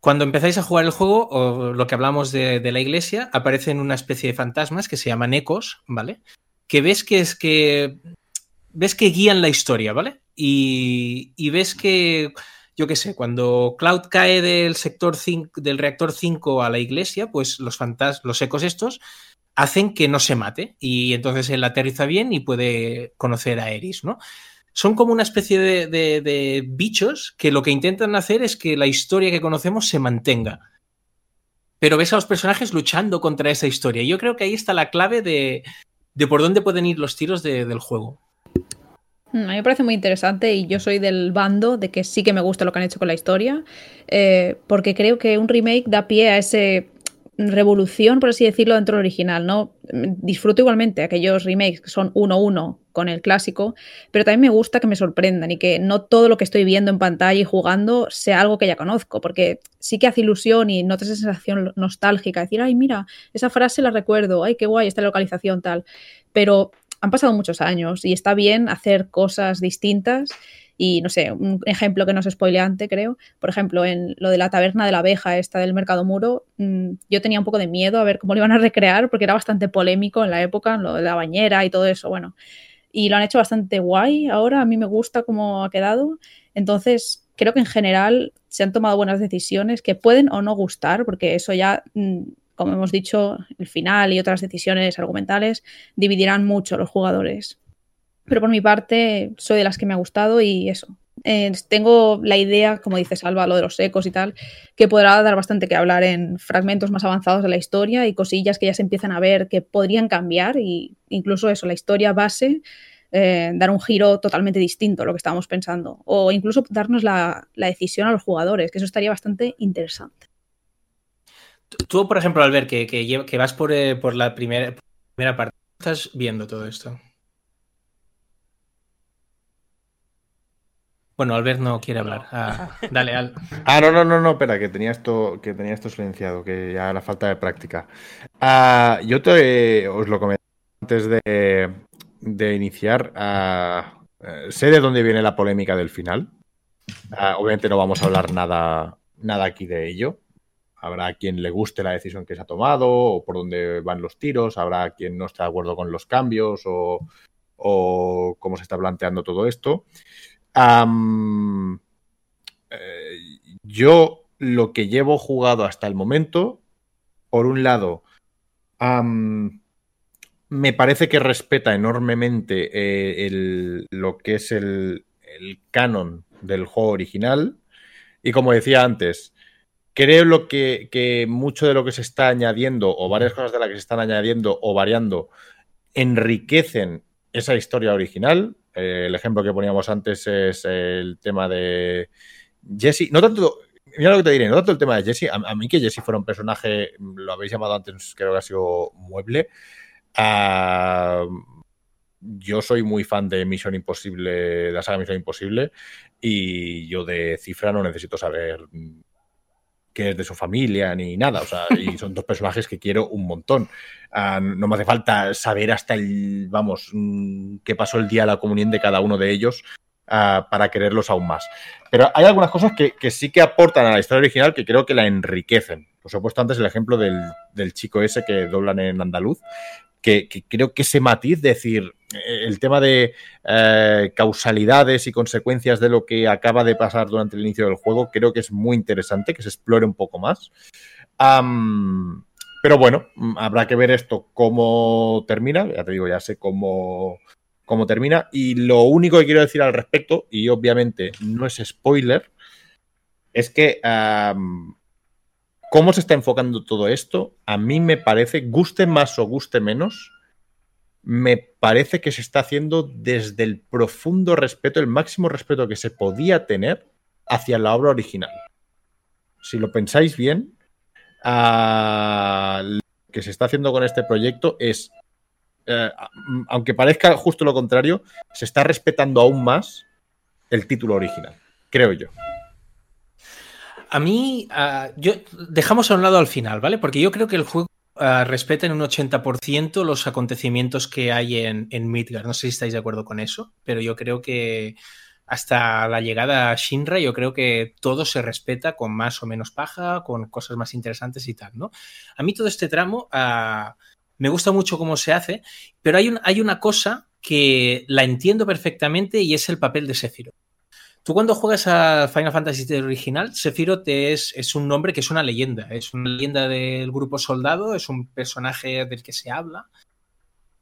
cuando empezáis a jugar el juego, o lo que hablamos de, la iglesia, aparecen una especie de fantasmas que se llaman ecos, ¿vale? Que ves que es que. ves que guían la historia, ¿vale? Y, y ves que yo qué sé, cuando Cloud cae del sector 5, del reactor 5 a la iglesia, pues los fantasmas, los ecos estos hacen que no se mate y entonces él aterriza bien y puede conocer a Eris, ¿no? Son como una especie de, bichos que lo que intentan hacer es que la historia que conocemos se mantenga. Pero ves a los personajes luchando contra esa historia. Yo creo que ahí está la clave de, de por dónde pueden ir los tiros del juego. Mm, a mí me parece muy interesante y yo soy del bando de que sí que me gusta lo que han hecho con la historia, eh, porque creo que un remake da pie a ese revolución, por así decirlo, dentro del original, ¿no? Disfruto igualmente aquellos remakes que son uno uno con el clásico, pero también me gusta que me sorprendan y que no todo lo que estoy viendo en pantalla y jugando sea algo que ya conozco, porque sí que hace ilusión y notas esa sensación nostálgica, decir, ay, mira, esa frase la recuerdo, ay, qué guay, esta localización tal, pero han pasado muchos años y está bien hacer cosas distintas. Y no sé, un ejemplo que no es spoileante, creo. Por ejemplo, en lo de la taberna de la abeja, esta del Mercado Muro, mm, yo tenía un poco de miedo a ver cómo lo iban a recrear, porque era bastante polémico en la época, lo de la bañera y todo eso. Bueno, y lo han hecho bastante guay ahora. A mí me gusta cómo ha quedado. Entonces, creo que en general se han tomado buenas decisiones que pueden o no gustar, porque eso ya mm, como hemos dicho, el final y otras decisiones argumentales dividirán mucho a los jugadores. Pero por mi parte, soy de las que me ha gustado y eso. Eh, tengo la idea, como dice Salva, lo de los ecos y tal, que podrá dar bastante que hablar en fragmentos más avanzados de la historia y cosillas que ya se empiezan a ver que podrían cambiar y incluso eso, la historia base, eh, dar un giro totalmente distinto a lo que estábamos pensando o incluso darnos la, la decisión a los jugadores, que eso estaría bastante interesante. Tú, por ejemplo, Albert, que, que, vas por, eh, por la primera, primera parte, estás viendo todo esto? Bueno, Albert no quiere hablar. Ah, dale, Al. Ah, no, no, no, no, espera, que tenía esto, que tenía esto silenciado, que ya la falta de práctica. Ah, yo te, os lo comenté antes de, de iniciar. Ah, eh, sé de dónde viene la polémica del final. obviamente no vamos a hablar nada, nada aquí de ello. Habrá quien le guste la decisión que se ha tomado o por dónde van los tiros, habrá quien no está de acuerdo con los cambios o, cómo se está planteando todo esto. Eh, yo lo que llevo jugado hasta el momento, por un lado, me parece que respeta enormemente eh, lo que es el, canon del juego original. Y como decía antes, creo lo que, mucho de lo que se está añadiendo, o varias cosas de las que se están añadiendo o variando, enriquecen esa historia original. Eh, el ejemplo que poníamos antes es el tema de Jesse. No tanto, mira lo que te diré, no tanto el tema de Jesse. A, mí que Jesse fuera un personaje, lo habéis llamado antes, creo que ha sido mueble. Ah, yo soy muy fan de Misión Imposible, de la saga Misión Imposible, y yo de Cifra no necesito saber qué es de su familia ni nada. O sea, y son dos personajes que quiero un montón. Ah, no me hace falta saber hasta el, vamos, mm, qué pasó el día de la comunión de cada uno de ellos ah, para quererlos aún más. Pero hay algunas cosas que, sí que aportan a la historia original que creo que la enriquecen. Os he puesto antes el ejemplo del, del chico ese que doblan en andaluz, que, creo que ese matiz, decir, eh, el tema de eh, causalidades y consecuencias de lo que acaba de pasar durante el inicio del juego, creo que es muy interesante que se explore un poco más. pero bueno, mm, habrá que ver esto cómo termina. Ya te digo, ya sé cómo, cómo termina. Y lo único que quiero decir al respecto, y obviamente no es spoiler, es que cómo se está enfocando todo esto, a mí me parece, guste más o guste menos, me parece que se está haciendo desde el profundo respeto, el máximo respeto que se podía tener hacia la obra original. Si lo pensáis bien, lo que se está haciendo con este proyecto es, eh, aunque parezca justo lo contrario, se está respetando aún más el título original, creo yo. A mí, ah, yo dejamos a un lado al final, ¿vale? Porque yo creo que el juego ah, respeta en un 80% los acontecimientos que hay en, en Midgard. No sé si estáis de acuerdo con eso, pero yo creo que hasta la llegada a Shinra, yo creo que todo se respeta con más o menos paja, con cosas más interesantes y tal, ¿no? A mí todo este tramo ah, me gusta mucho cómo se hace, pero hay, un, hay una cosa que la entiendo perfectamente y es el papel de Sephiroth. Tú cuando juegas a Final Fantasy original, Sephiroth es, es un nombre que es una leyenda, es una leyenda del grupo soldado, es un personaje del que se habla.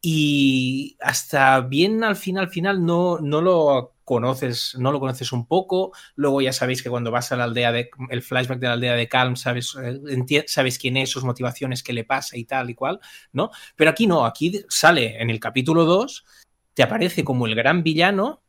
Y hasta bien al final, final no, no lo conoces, no lo conoces un poco. Luego ya sabéis que cuando vas a la aldea de el flashback de la aldea de Calm, sabes, eh, sabes quién es, sus motivaciones, qué le pasa y tal y cual, ¿no? Pero aquí no, aquí sale en el capítulo 2, te aparece como el gran villano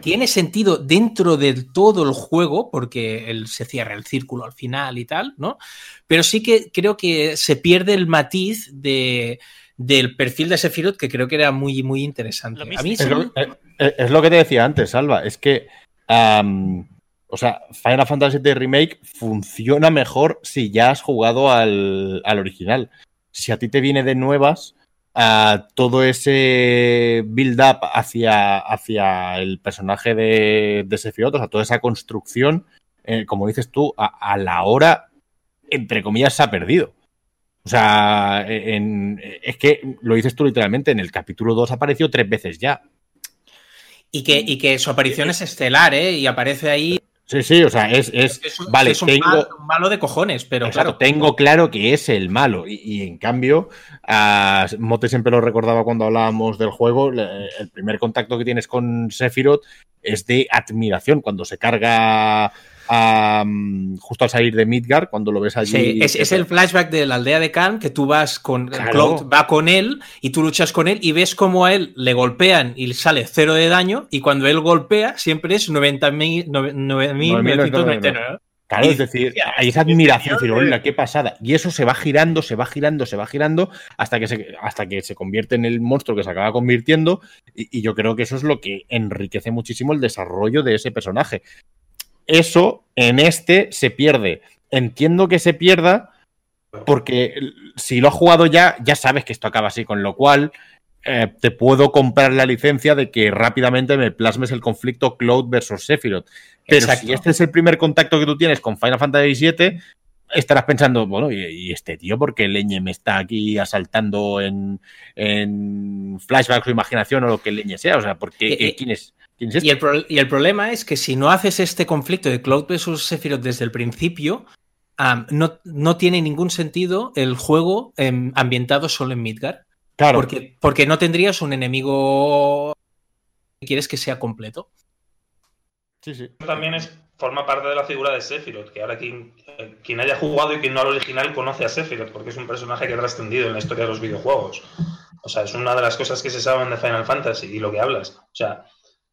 tiene sentido dentro de todo el juego, porque él se cierra el círculo al final y tal, ¿no? Pero sí que creo que se pierde el matiz de, del perfil de Sephiroth, que creo que era muy, muy interesante. A mí es, lo, eh, eh, es, lo, que te decía antes, Salva, es que. o sea, Final Fantasy VII Remake funciona mejor si ya has jugado al, al original. Si a ti te viene de nuevas, a todo ese build-up hacia, hacia el personaje de, de sea, toda esa construcción, eh, como dices tú, a, la hora, entre comillas, se ha perdido. O sea, es que lo dices tú literalmente, en el capítulo 2 apareció tres veces ya. Y que, y que su aparición es estelar, ¿eh? Y aparece ahí Sí, sí, o sea, es, vale, tengo, malo, de cojones, pero claro. Tengo claro que es el malo. Y, en cambio, a Mote siempre lo recordaba cuando hablábamos del juego. El primer contacto que tienes con Sephiroth es de admiración. Cuando se carga justo al salir de Midgar, cuando lo ves allí. Sí, es, el flashback de la aldea de Khan, que tú vas con. va con él y tú luchas con él y ves cómo a él le golpean y sale cero de daño, y cuando él golpea siempre es 90.999. Claro, es decir, hay esa admiración, decir, hola, qué pasada. Y eso se va girando, se va girando, se va girando hasta que se, hasta que se convierte en el monstruo que se acaba convirtiendo. y, yo creo que eso es lo que enriquece muchísimo el desarrollo de ese personaje. Eso en este se pierde. Entiendo que se pierda porque si lo has jugado ya, ya sabes que esto acaba así, con lo cual eh, te puedo comprar la licencia de que rápidamente me plasmes el conflicto Cloud versus Sephiroth. Pero si este es el primer contacto que tú tienes con Final Fantasy VII, estarás pensando, bueno, ¿y, este tío por qué Leñe me está aquí asaltando en, en flashback o imaginación o lo que Leñe sea? O sea, ¿por qué, eh, eh, ¿quién es? Y, el problema es que si no haces este conflicto de Cloud vs Sephiroth desde el principio, no, no, tiene ningún sentido el juego em, ambientado solo en Midgar. Claro. Porque, porque no tendrías un enemigo que quieres que sea completo. Sí, sí. También es, forma parte de la figura de Sephiroth, que ahora quien, quien haya jugado y quien no al original conoce a Sephiroth, porque es un personaje que ha trascendido en la historia de los videojuegos. O sea, es una de las cosas que se saben de Final Fantasy y lo que hablas. O sea,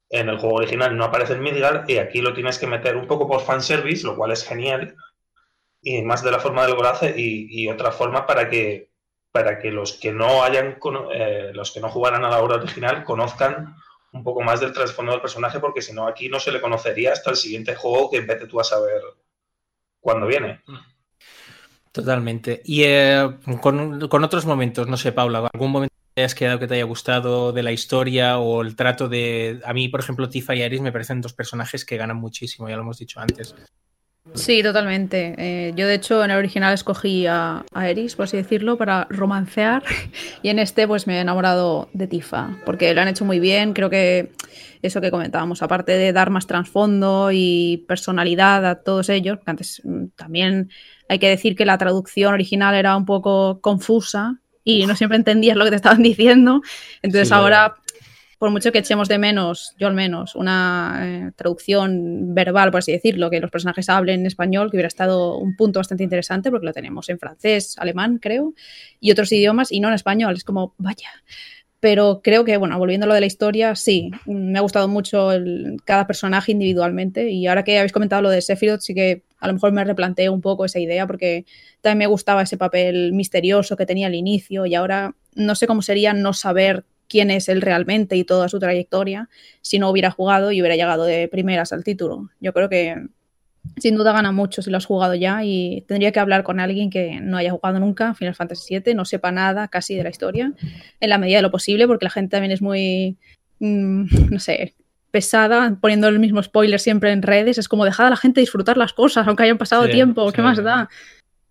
en el juego original no aparece el Midgard y aquí lo tienes que meter un poco por fanservice, lo cual es genial, y más de la forma del Gorace y, otra forma para que para que los que no hayan eh, los que no jugaran a la obra original conozcan un poco más del trasfondo del personaje, porque si no aquí no se le conocería hasta el siguiente juego que vete tú a saber cuándo viene. Totalmente. Y eh, con, con, otros momentos, no sé, Paula, ¿algún momento que hayas quedado que te haya gustado de la historia o el trato de... A mí, por ejemplo, Tifa y Aris me parecen dos personajes que ganan muchísimo, ya lo hemos dicho antes. Sí, totalmente. Eh, yo, de hecho, en el original escogí a, a, Eris, por así decirlo, para romancear. Y en este, pues me he enamorado de Tifa, porque lo han hecho muy bien. Creo que eso que comentábamos, aparte de dar más trasfondo y personalidad a todos ellos, antes mm, también hay que decir que la traducción original era un poco confusa y no siempre entendías lo que te estaban diciendo. Entonces, sí, ahora por mucho que echemos de menos, yo al menos, una eh, traducción verbal, por así decirlo, que los personajes hablen en español, que hubiera estado un punto bastante interesante, porque lo tenemos en francés, alemán, creo, y otros idiomas, y no en español. Es como, vaya. Pero creo que, bueno, volviendo a lo de la historia, sí, me ha gustado mucho el, cada personaje individualmente. Y ahora que habéis comentado lo de Sephiroth, sí que a lo mejor me replanteo un poco esa idea, porque también me gustaba ese papel misterioso que tenía al inicio, y ahora no sé cómo sería no saber quién es él realmente y toda su trayectoria si no hubiera jugado y hubiera llegado de primeras al título. Yo creo que sin duda gana mucho si lo has jugado ya y tendría que hablar con alguien que no haya jugado nunca Final Fantasy VII, no sepa nada casi de la historia, en la medida de lo posible, porque la gente también es muy, mmm, no sé, pesada, poniendo el mismo spoiler siempre en redes, es como dejar a la gente disfrutar las cosas, aunque hayan pasado sí, tiempo, ¿qué sí. más da?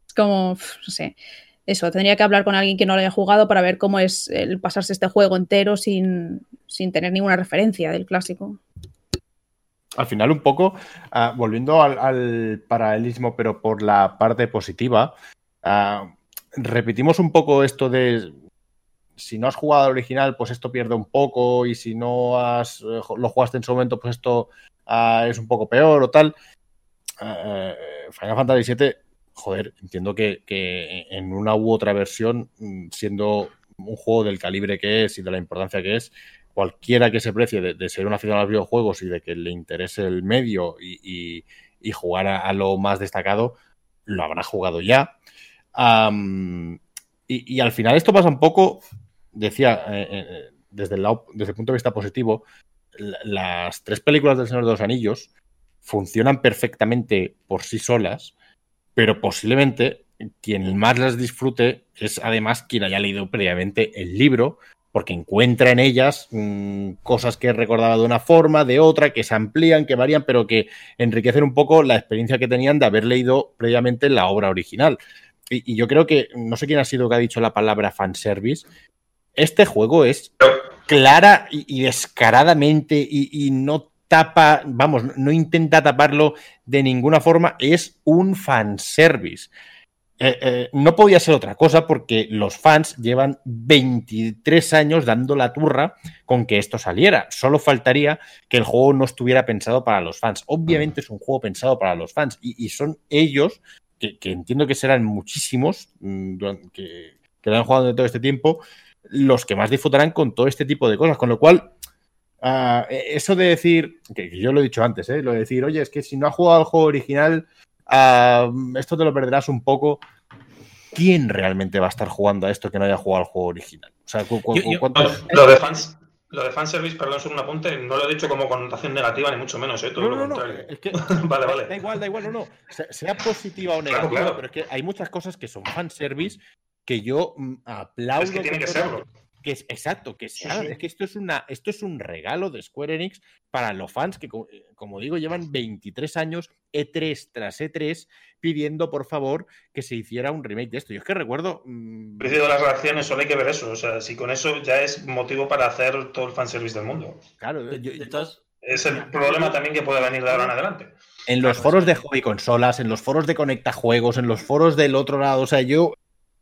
Es como, no sé, eso, tendría que hablar con alguien que no lo haya jugado para ver cómo es el pasarse este juego entero sin, sin tener ninguna referencia del clásico. Al final, un poco, uh, volviendo al, al, paralelismo, pero por la parte positiva, uh, repetimos un poco esto de si no has jugado al original, pues esto pierde un poco, y si no has, eh, lo jugaste en su momento, pues esto uh, es un poco peor o tal. Final Fantasy VII joder, entiendo que, que, en una u otra versión, mm, siendo un juego del calibre que es y de la importancia que es, cualquiera que se precie de, ser un aficionado a los videojuegos y de que le interese el medio y, y, jugar a, lo más destacado, lo habrá jugado ya. Y, y, al final esto pasa un poco, decía, eh, eh, desde, el desde el punto de vista positivo, las tres películas del Señor de los Anillos funcionan perfectamente por sí solas pero posiblemente quien más las disfrute es además quien haya leído previamente el libro, porque encuentra en ellas mmm, cosas que recordaba de una forma, de otra, que se amplían, que varían, pero que enriquecen un poco la experiencia que tenían de haber leído previamente la obra original. Y yo creo que, no sé quién ha sido que ha dicho la palabra fanservice, este juego es clara y, y descaradamente y, y no tapa, vamos, no intenta taparlo de ninguna forma, es un fanservice. Eh, eh, no podía ser otra cosa porque los fans llevan 23 años dando la turra con que esto saliera. Solo faltaría que el juego no estuviera pensado para los fans. Obviamente es un juego pensado para los fans y, y son ellos, que, que, entiendo que serán muchísimos, mmm, que, que lo han jugado de todo este tiempo, los que más disfrutarán con todo este tipo de cosas. Con lo cual, Uh, eso de decir, que, yo lo he dicho antes, ¿eh? lo de decir, oye, es que si no has jugado al juego original, uh, esto te lo perderás un poco. ¿Quién realmente va a estar jugando a esto que no haya jugado al juego original? O sea, ¿cu cu yo, yo, lo, de fans, lo de fanservice, perdón, un apunte, no lo he dicho como connotación negativa, ni mucho menos, ¿eh? Todo no, lo contrario. No, es que, vale, vale. Da igual, da igual, no, no. Sea positiva o negativa, claro, claro. pero es que hay muchas cosas que son fanservice que yo mm, aplaudo. Es que tiene que serlo que es exacto, que se hagan. Sí, sí. Es que esto es, una, esto es un regalo de Square Enix para los fans que, eh, como digo, llevan 23 años E3 tras E3 pidiendo, por favor, que se hiciera un remake de esto. Yo es que recuerdo. Mmm... de las reacciones, solo hay que ver eso. O sea, si con eso ya es motivo para hacer todo el fanservice del mundo. Claro, yo, entonces. Es el problema también que puede venir de ahora en adelante. En los foros de hobby consolas, en los foros de Conecta Juegos, en los foros del otro lado, o sea, yo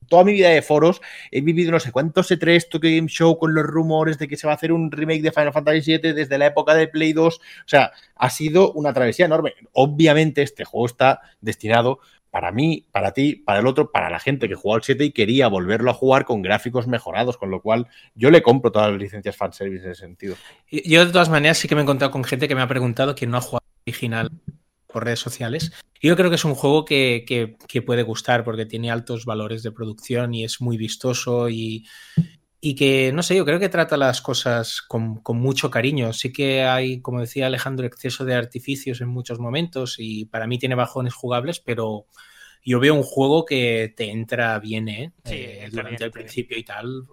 toda mi vida de foros he vivido no sé cuántos E3, Tokyo Game Show con los rumores de que se va a hacer un remake de Final Fantasy VII desde la época de Play 2. O sea, ha sido una travesía enorme. Obviamente este juego está destinado para mí, para ti, para el otro, para la gente que jugó al 7 y quería volverlo a jugar con gráficos mejorados, con lo cual yo le compro todas las licencias fanservice en ese sentido. Yo de todas maneras sí que me he encontrado con gente que me ha preguntado que no ha jugado original por redes sociales. Y yo creo que es un juego que, que, que, puede gustar porque tiene altos valores de producción y es muy vistoso y, y que, no sé, yo creo que trata las cosas con, con, mucho cariño. Sí que hay, como decía Alejandro, exceso de artificios en muchos momentos y para mí tiene bajones jugables, pero yo veo un juego que te entra bien, ¿eh? Sí, eh durante bien, el principio y tal.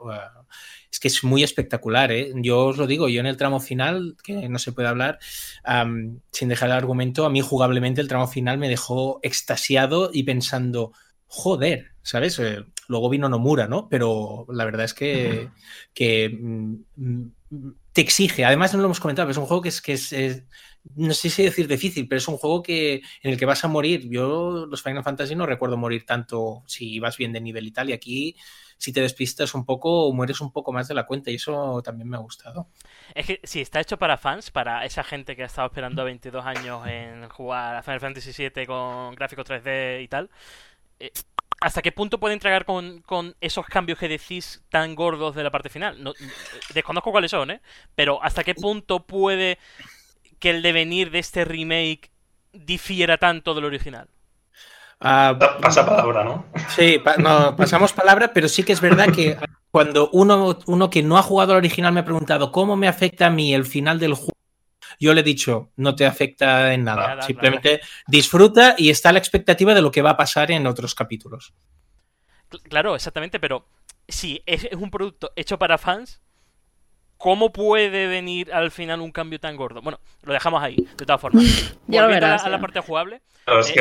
Es que es muy espectacular, ¿eh? Yo os lo digo, yo en el tramo final, que no se puede hablar, um, sin dejar el argumento, a mí jugablemente el tramo final me dejó extasiado y pensando, joder, ¿sabes? Eh, luego vino Nomura, ¿no? Pero la verdad es que, que mm, te exige. Además, no lo hemos comentado, pero es un juego que es, que es, es, no sé si decir difícil, pero es un juego que en el que vas a morir. Yo los Final Fantasy no recuerdo morir tanto si vas bien de nivel y tal. Y aquí, si te despistas un poco, mueres un poco más de la cuenta. Y eso también me ha gustado. Es que sí, está hecho para fans, para esa gente que ha estado esperando 22 años en jugar a Final Fantasy VII con gráficos 3D y tal. Eh, ¿Hasta qué punto puede entregar con, con, esos cambios que decís tan gordos de la parte final? No, desconozco cuáles son, ¿eh? Pero ¿hasta qué punto puede que el devenir de este remake difiera tanto del original? Uh, Pasa palabra, ¿no? Sí, pa no, pasamos palabra, pero sí que es verdad que cuando uno, uno que no ha jugado al original me ha preguntado cómo me afecta a mí el final del juego, yo le he dicho, no te afecta en nada. nada Simplemente claro. disfruta y está a la expectativa de lo que va a pasar en otros capítulos. Claro, exactamente, pero si es un producto hecho para fans, ¿cómo puede venir al final un cambio tan gordo? Bueno, lo dejamos ahí, de todas formas. ya Volviendo verás, a, a, la parte jugable. Pero es eh,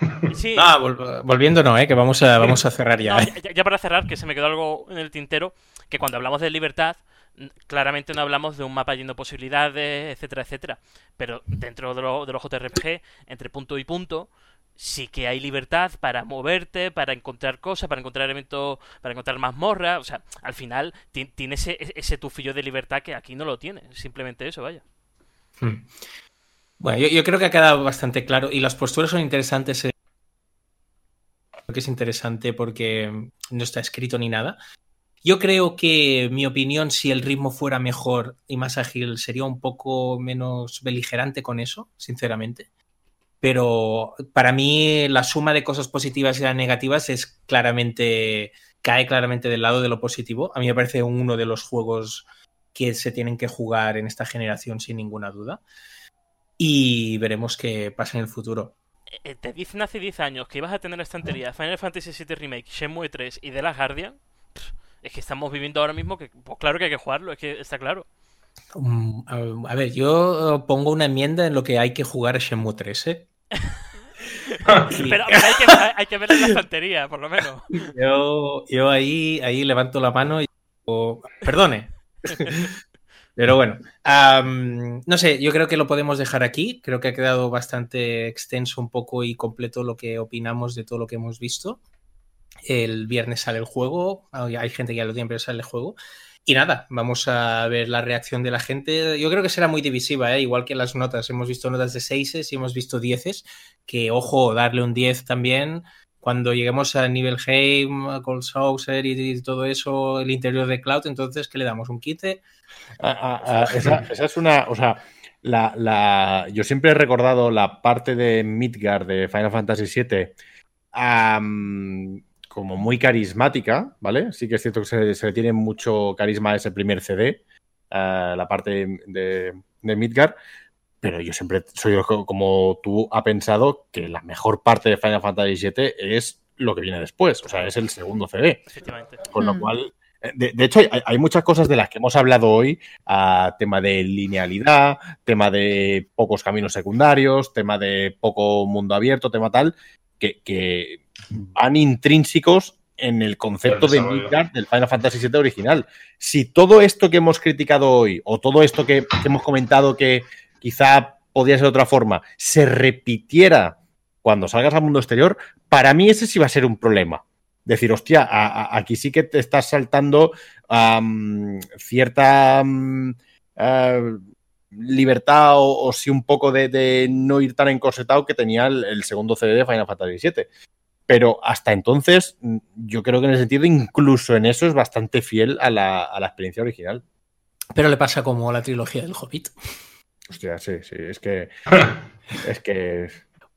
que. sí. No, vol volviendo no, eh, que vamos a, vamos a cerrar ya, no, eh. ya. Ya para cerrar, que se me quedó algo en el tintero, que cuando hablamos de libertad, claramente no hablamos de un mapa lleno de posibilidades, etcétera, etcétera. Pero dentro de, lo, de los JRPG, entre punto y punto, sí que hay libertad para moverte, para encontrar cosas, para encontrar elementos, para encontrar mazmorras. O sea, al final tiene ese, ese tufillo de libertad que aquí no lo tiene. Simplemente eso, vaya. Hmm. Bueno, yo, yo, creo que ha quedado bastante claro y las posturas son interesantes. Eh. Creo que es interesante porque no está escrito ni nada. Yo creo que mi opinión, si el ritmo fuera mejor y más ágil, sería un poco menos beligerante con eso, sinceramente. Pero para mí la suma de cosas positivas y las negativas es claramente, cae claramente del lado de lo positivo. A mí me parece uno de los juegos que se tienen que jugar en esta generación sin ninguna duda. Y veremos qué pasa en el futuro. Eh, Te dicen hace 10 años que ibas a tener la estantería Final Fantasy VII Remake, Shenmue 3 y The Last Guardian. Es que estamos viviendo ahora mismo que, pues claro que hay que jugarlo, es que está claro. Um, a ver, yo pongo una enmienda en lo que hay que jugar a Shenmue 3, ¿eh? Pero, pero hay, que, hay, que, ver en la estantería, por lo menos. Yo, yo ahí, ahí levanto la mano y digo, perdone. Pero bueno, um, no sé, yo creo que lo podemos dejar aquí. Creo que ha quedado bastante extenso un poco y completo lo que opinamos de todo lo que hemos visto. El viernes sale el juego, hay gente que ya lo tiene, pero sale el juego. Y nada, vamos a ver la reacción de la gente. Yo creo que será muy divisiva, ¿eh? igual que las notas. Hemos visto notas de 6 y hemos visto 10 que ojo, darle un 10 también. Cuando lleguemos a Nibelheim, Cold Saucer y, y, todo eso, el interior de Cloud, entonces, ¿qué le damos? ¿Un 15? Ah, ah, ah, esa, es una. O sea, la, yo siempre he recordado la parte de Midgard de Final Fantasy VII. Como muy carismática, ¿vale? Sí que es cierto que se, se le tiene mucho carisma a ese primer CD, uh, la parte de, de, Midgard, pero yo siempre soy como tú ha pensado que la mejor parte de Final Fantasy VII es lo que viene después, o sea, es el segundo CD. Con lo mm. cual, de, de hecho, hay, hay, muchas cosas de las que hemos hablado hoy, uh, tema de linealidad, tema de pocos caminos secundarios, tema de poco mundo abierto, tema tal, que, que van intrínsecos en el concepto de Midgard del Final Fantasy VII original. Si todo esto que hemos criticado hoy, o todo esto que, que hemos comentado que quizá podría ser de otra forma, se repitiera cuando salgas al mundo exterior, para mí ese sí va a ser un problema. Decir, hostia, a, a, aquí sí que te estás saltando um, cierta um, uh, libertad o, o sí un poco de, de no ir tan encorsetado que tenía el, el segundo CD de Final Fantasy VII. Pero hasta entonces, mm, yo creo que en ese sentido, incluso en eso es bastante fiel a la, a la experiencia original. Pero le pasa como a la trilogía del Hobbit. Hostia, sí, sí, es que. es que.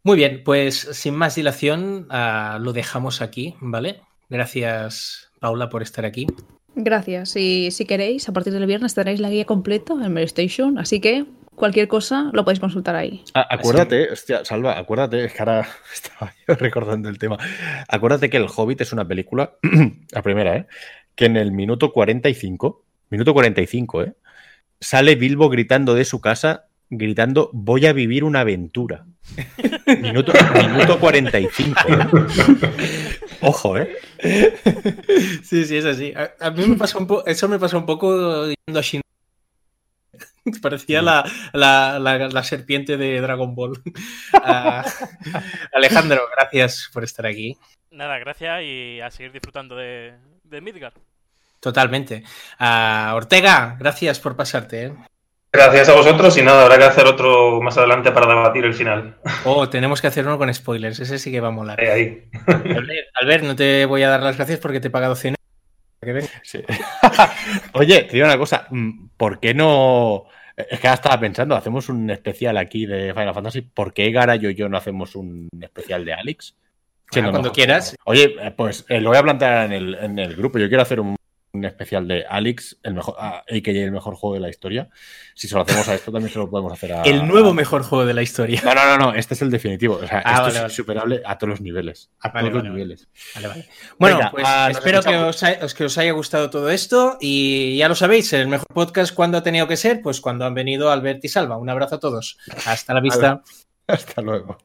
Muy bien, pues sin más dilación, ah, lo dejamos aquí, ¿vale? Gracias, Paula, por estar aquí. Gracias. Y si queréis, a partir del viernes tendréis la guía completa en Station, así que cualquier cosa lo podéis consultar ahí. A- acuérdate, hostia, Salva, acuérdate, es que ahora estaba yo recordando el tema. Acuérdate que El Hobbit es una película, la primera, ¿eh? Que en el minuto 45, minuto 45, ¿eh? Sale Bilbo gritando de su casa, gritando, voy a vivir una aventura. Minuto, minuto 45, ¿eh? Ojo, ¿eh? Sí, sí, es así. A, a mí me pasa un poco, eso me pasa un poco yendo a Shin. Parecía la, la, la, la serpiente de Dragon Ball. Ah, Alejandro, gracias por estar aquí. Nada, gracias y a seguir disfrutando de, de Midgar. Totalmente. Ah, Ortega, gracias por pasarte. ¿eh? Gracias a vosotros y nada, habrá que hacer otro más adelante para debatir el final. Oh, tenemos que hacer uno con spoilers. Ese sí que va a molar. Ahí, ahí. Albert, Albert, no te voy a dar las gracias porque te he pagado 100 euros. Sí. Oye, te digo una cosa, mm, ¿por qué no...? Es que ahora estaba pensando, hacemos un especial aquí de Final Fantasy. ¿Por qué Garayo y yo no hacemos un especial de Alex? Cuando mejor quieras. Oye, eh, pues eh, lo voy a plantear en el, en el grupo. Yo quiero hacer un, un especial de Alex, el mejor, ah, a.k.a. el mejor juego de la historia. Si se lo hacemos a esto, también se lo podemos hacer a... El nuevo a- mejor juego de la historia. No, no, no, no, este es el definitivo. O sea, Ah, esto vale, es vale. insuperable a todos los niveles. A Vale, todos los niveles. Bueno, Venga, pues ah, espero que os, ha- os- que os haya gustado todo esto y ya lo sabéis, el mejor podcast cuando ha tenido que ser, pues cuando han venido Albert y Salva. Un abrazo a todos. Hasta la vista. Hasta luego.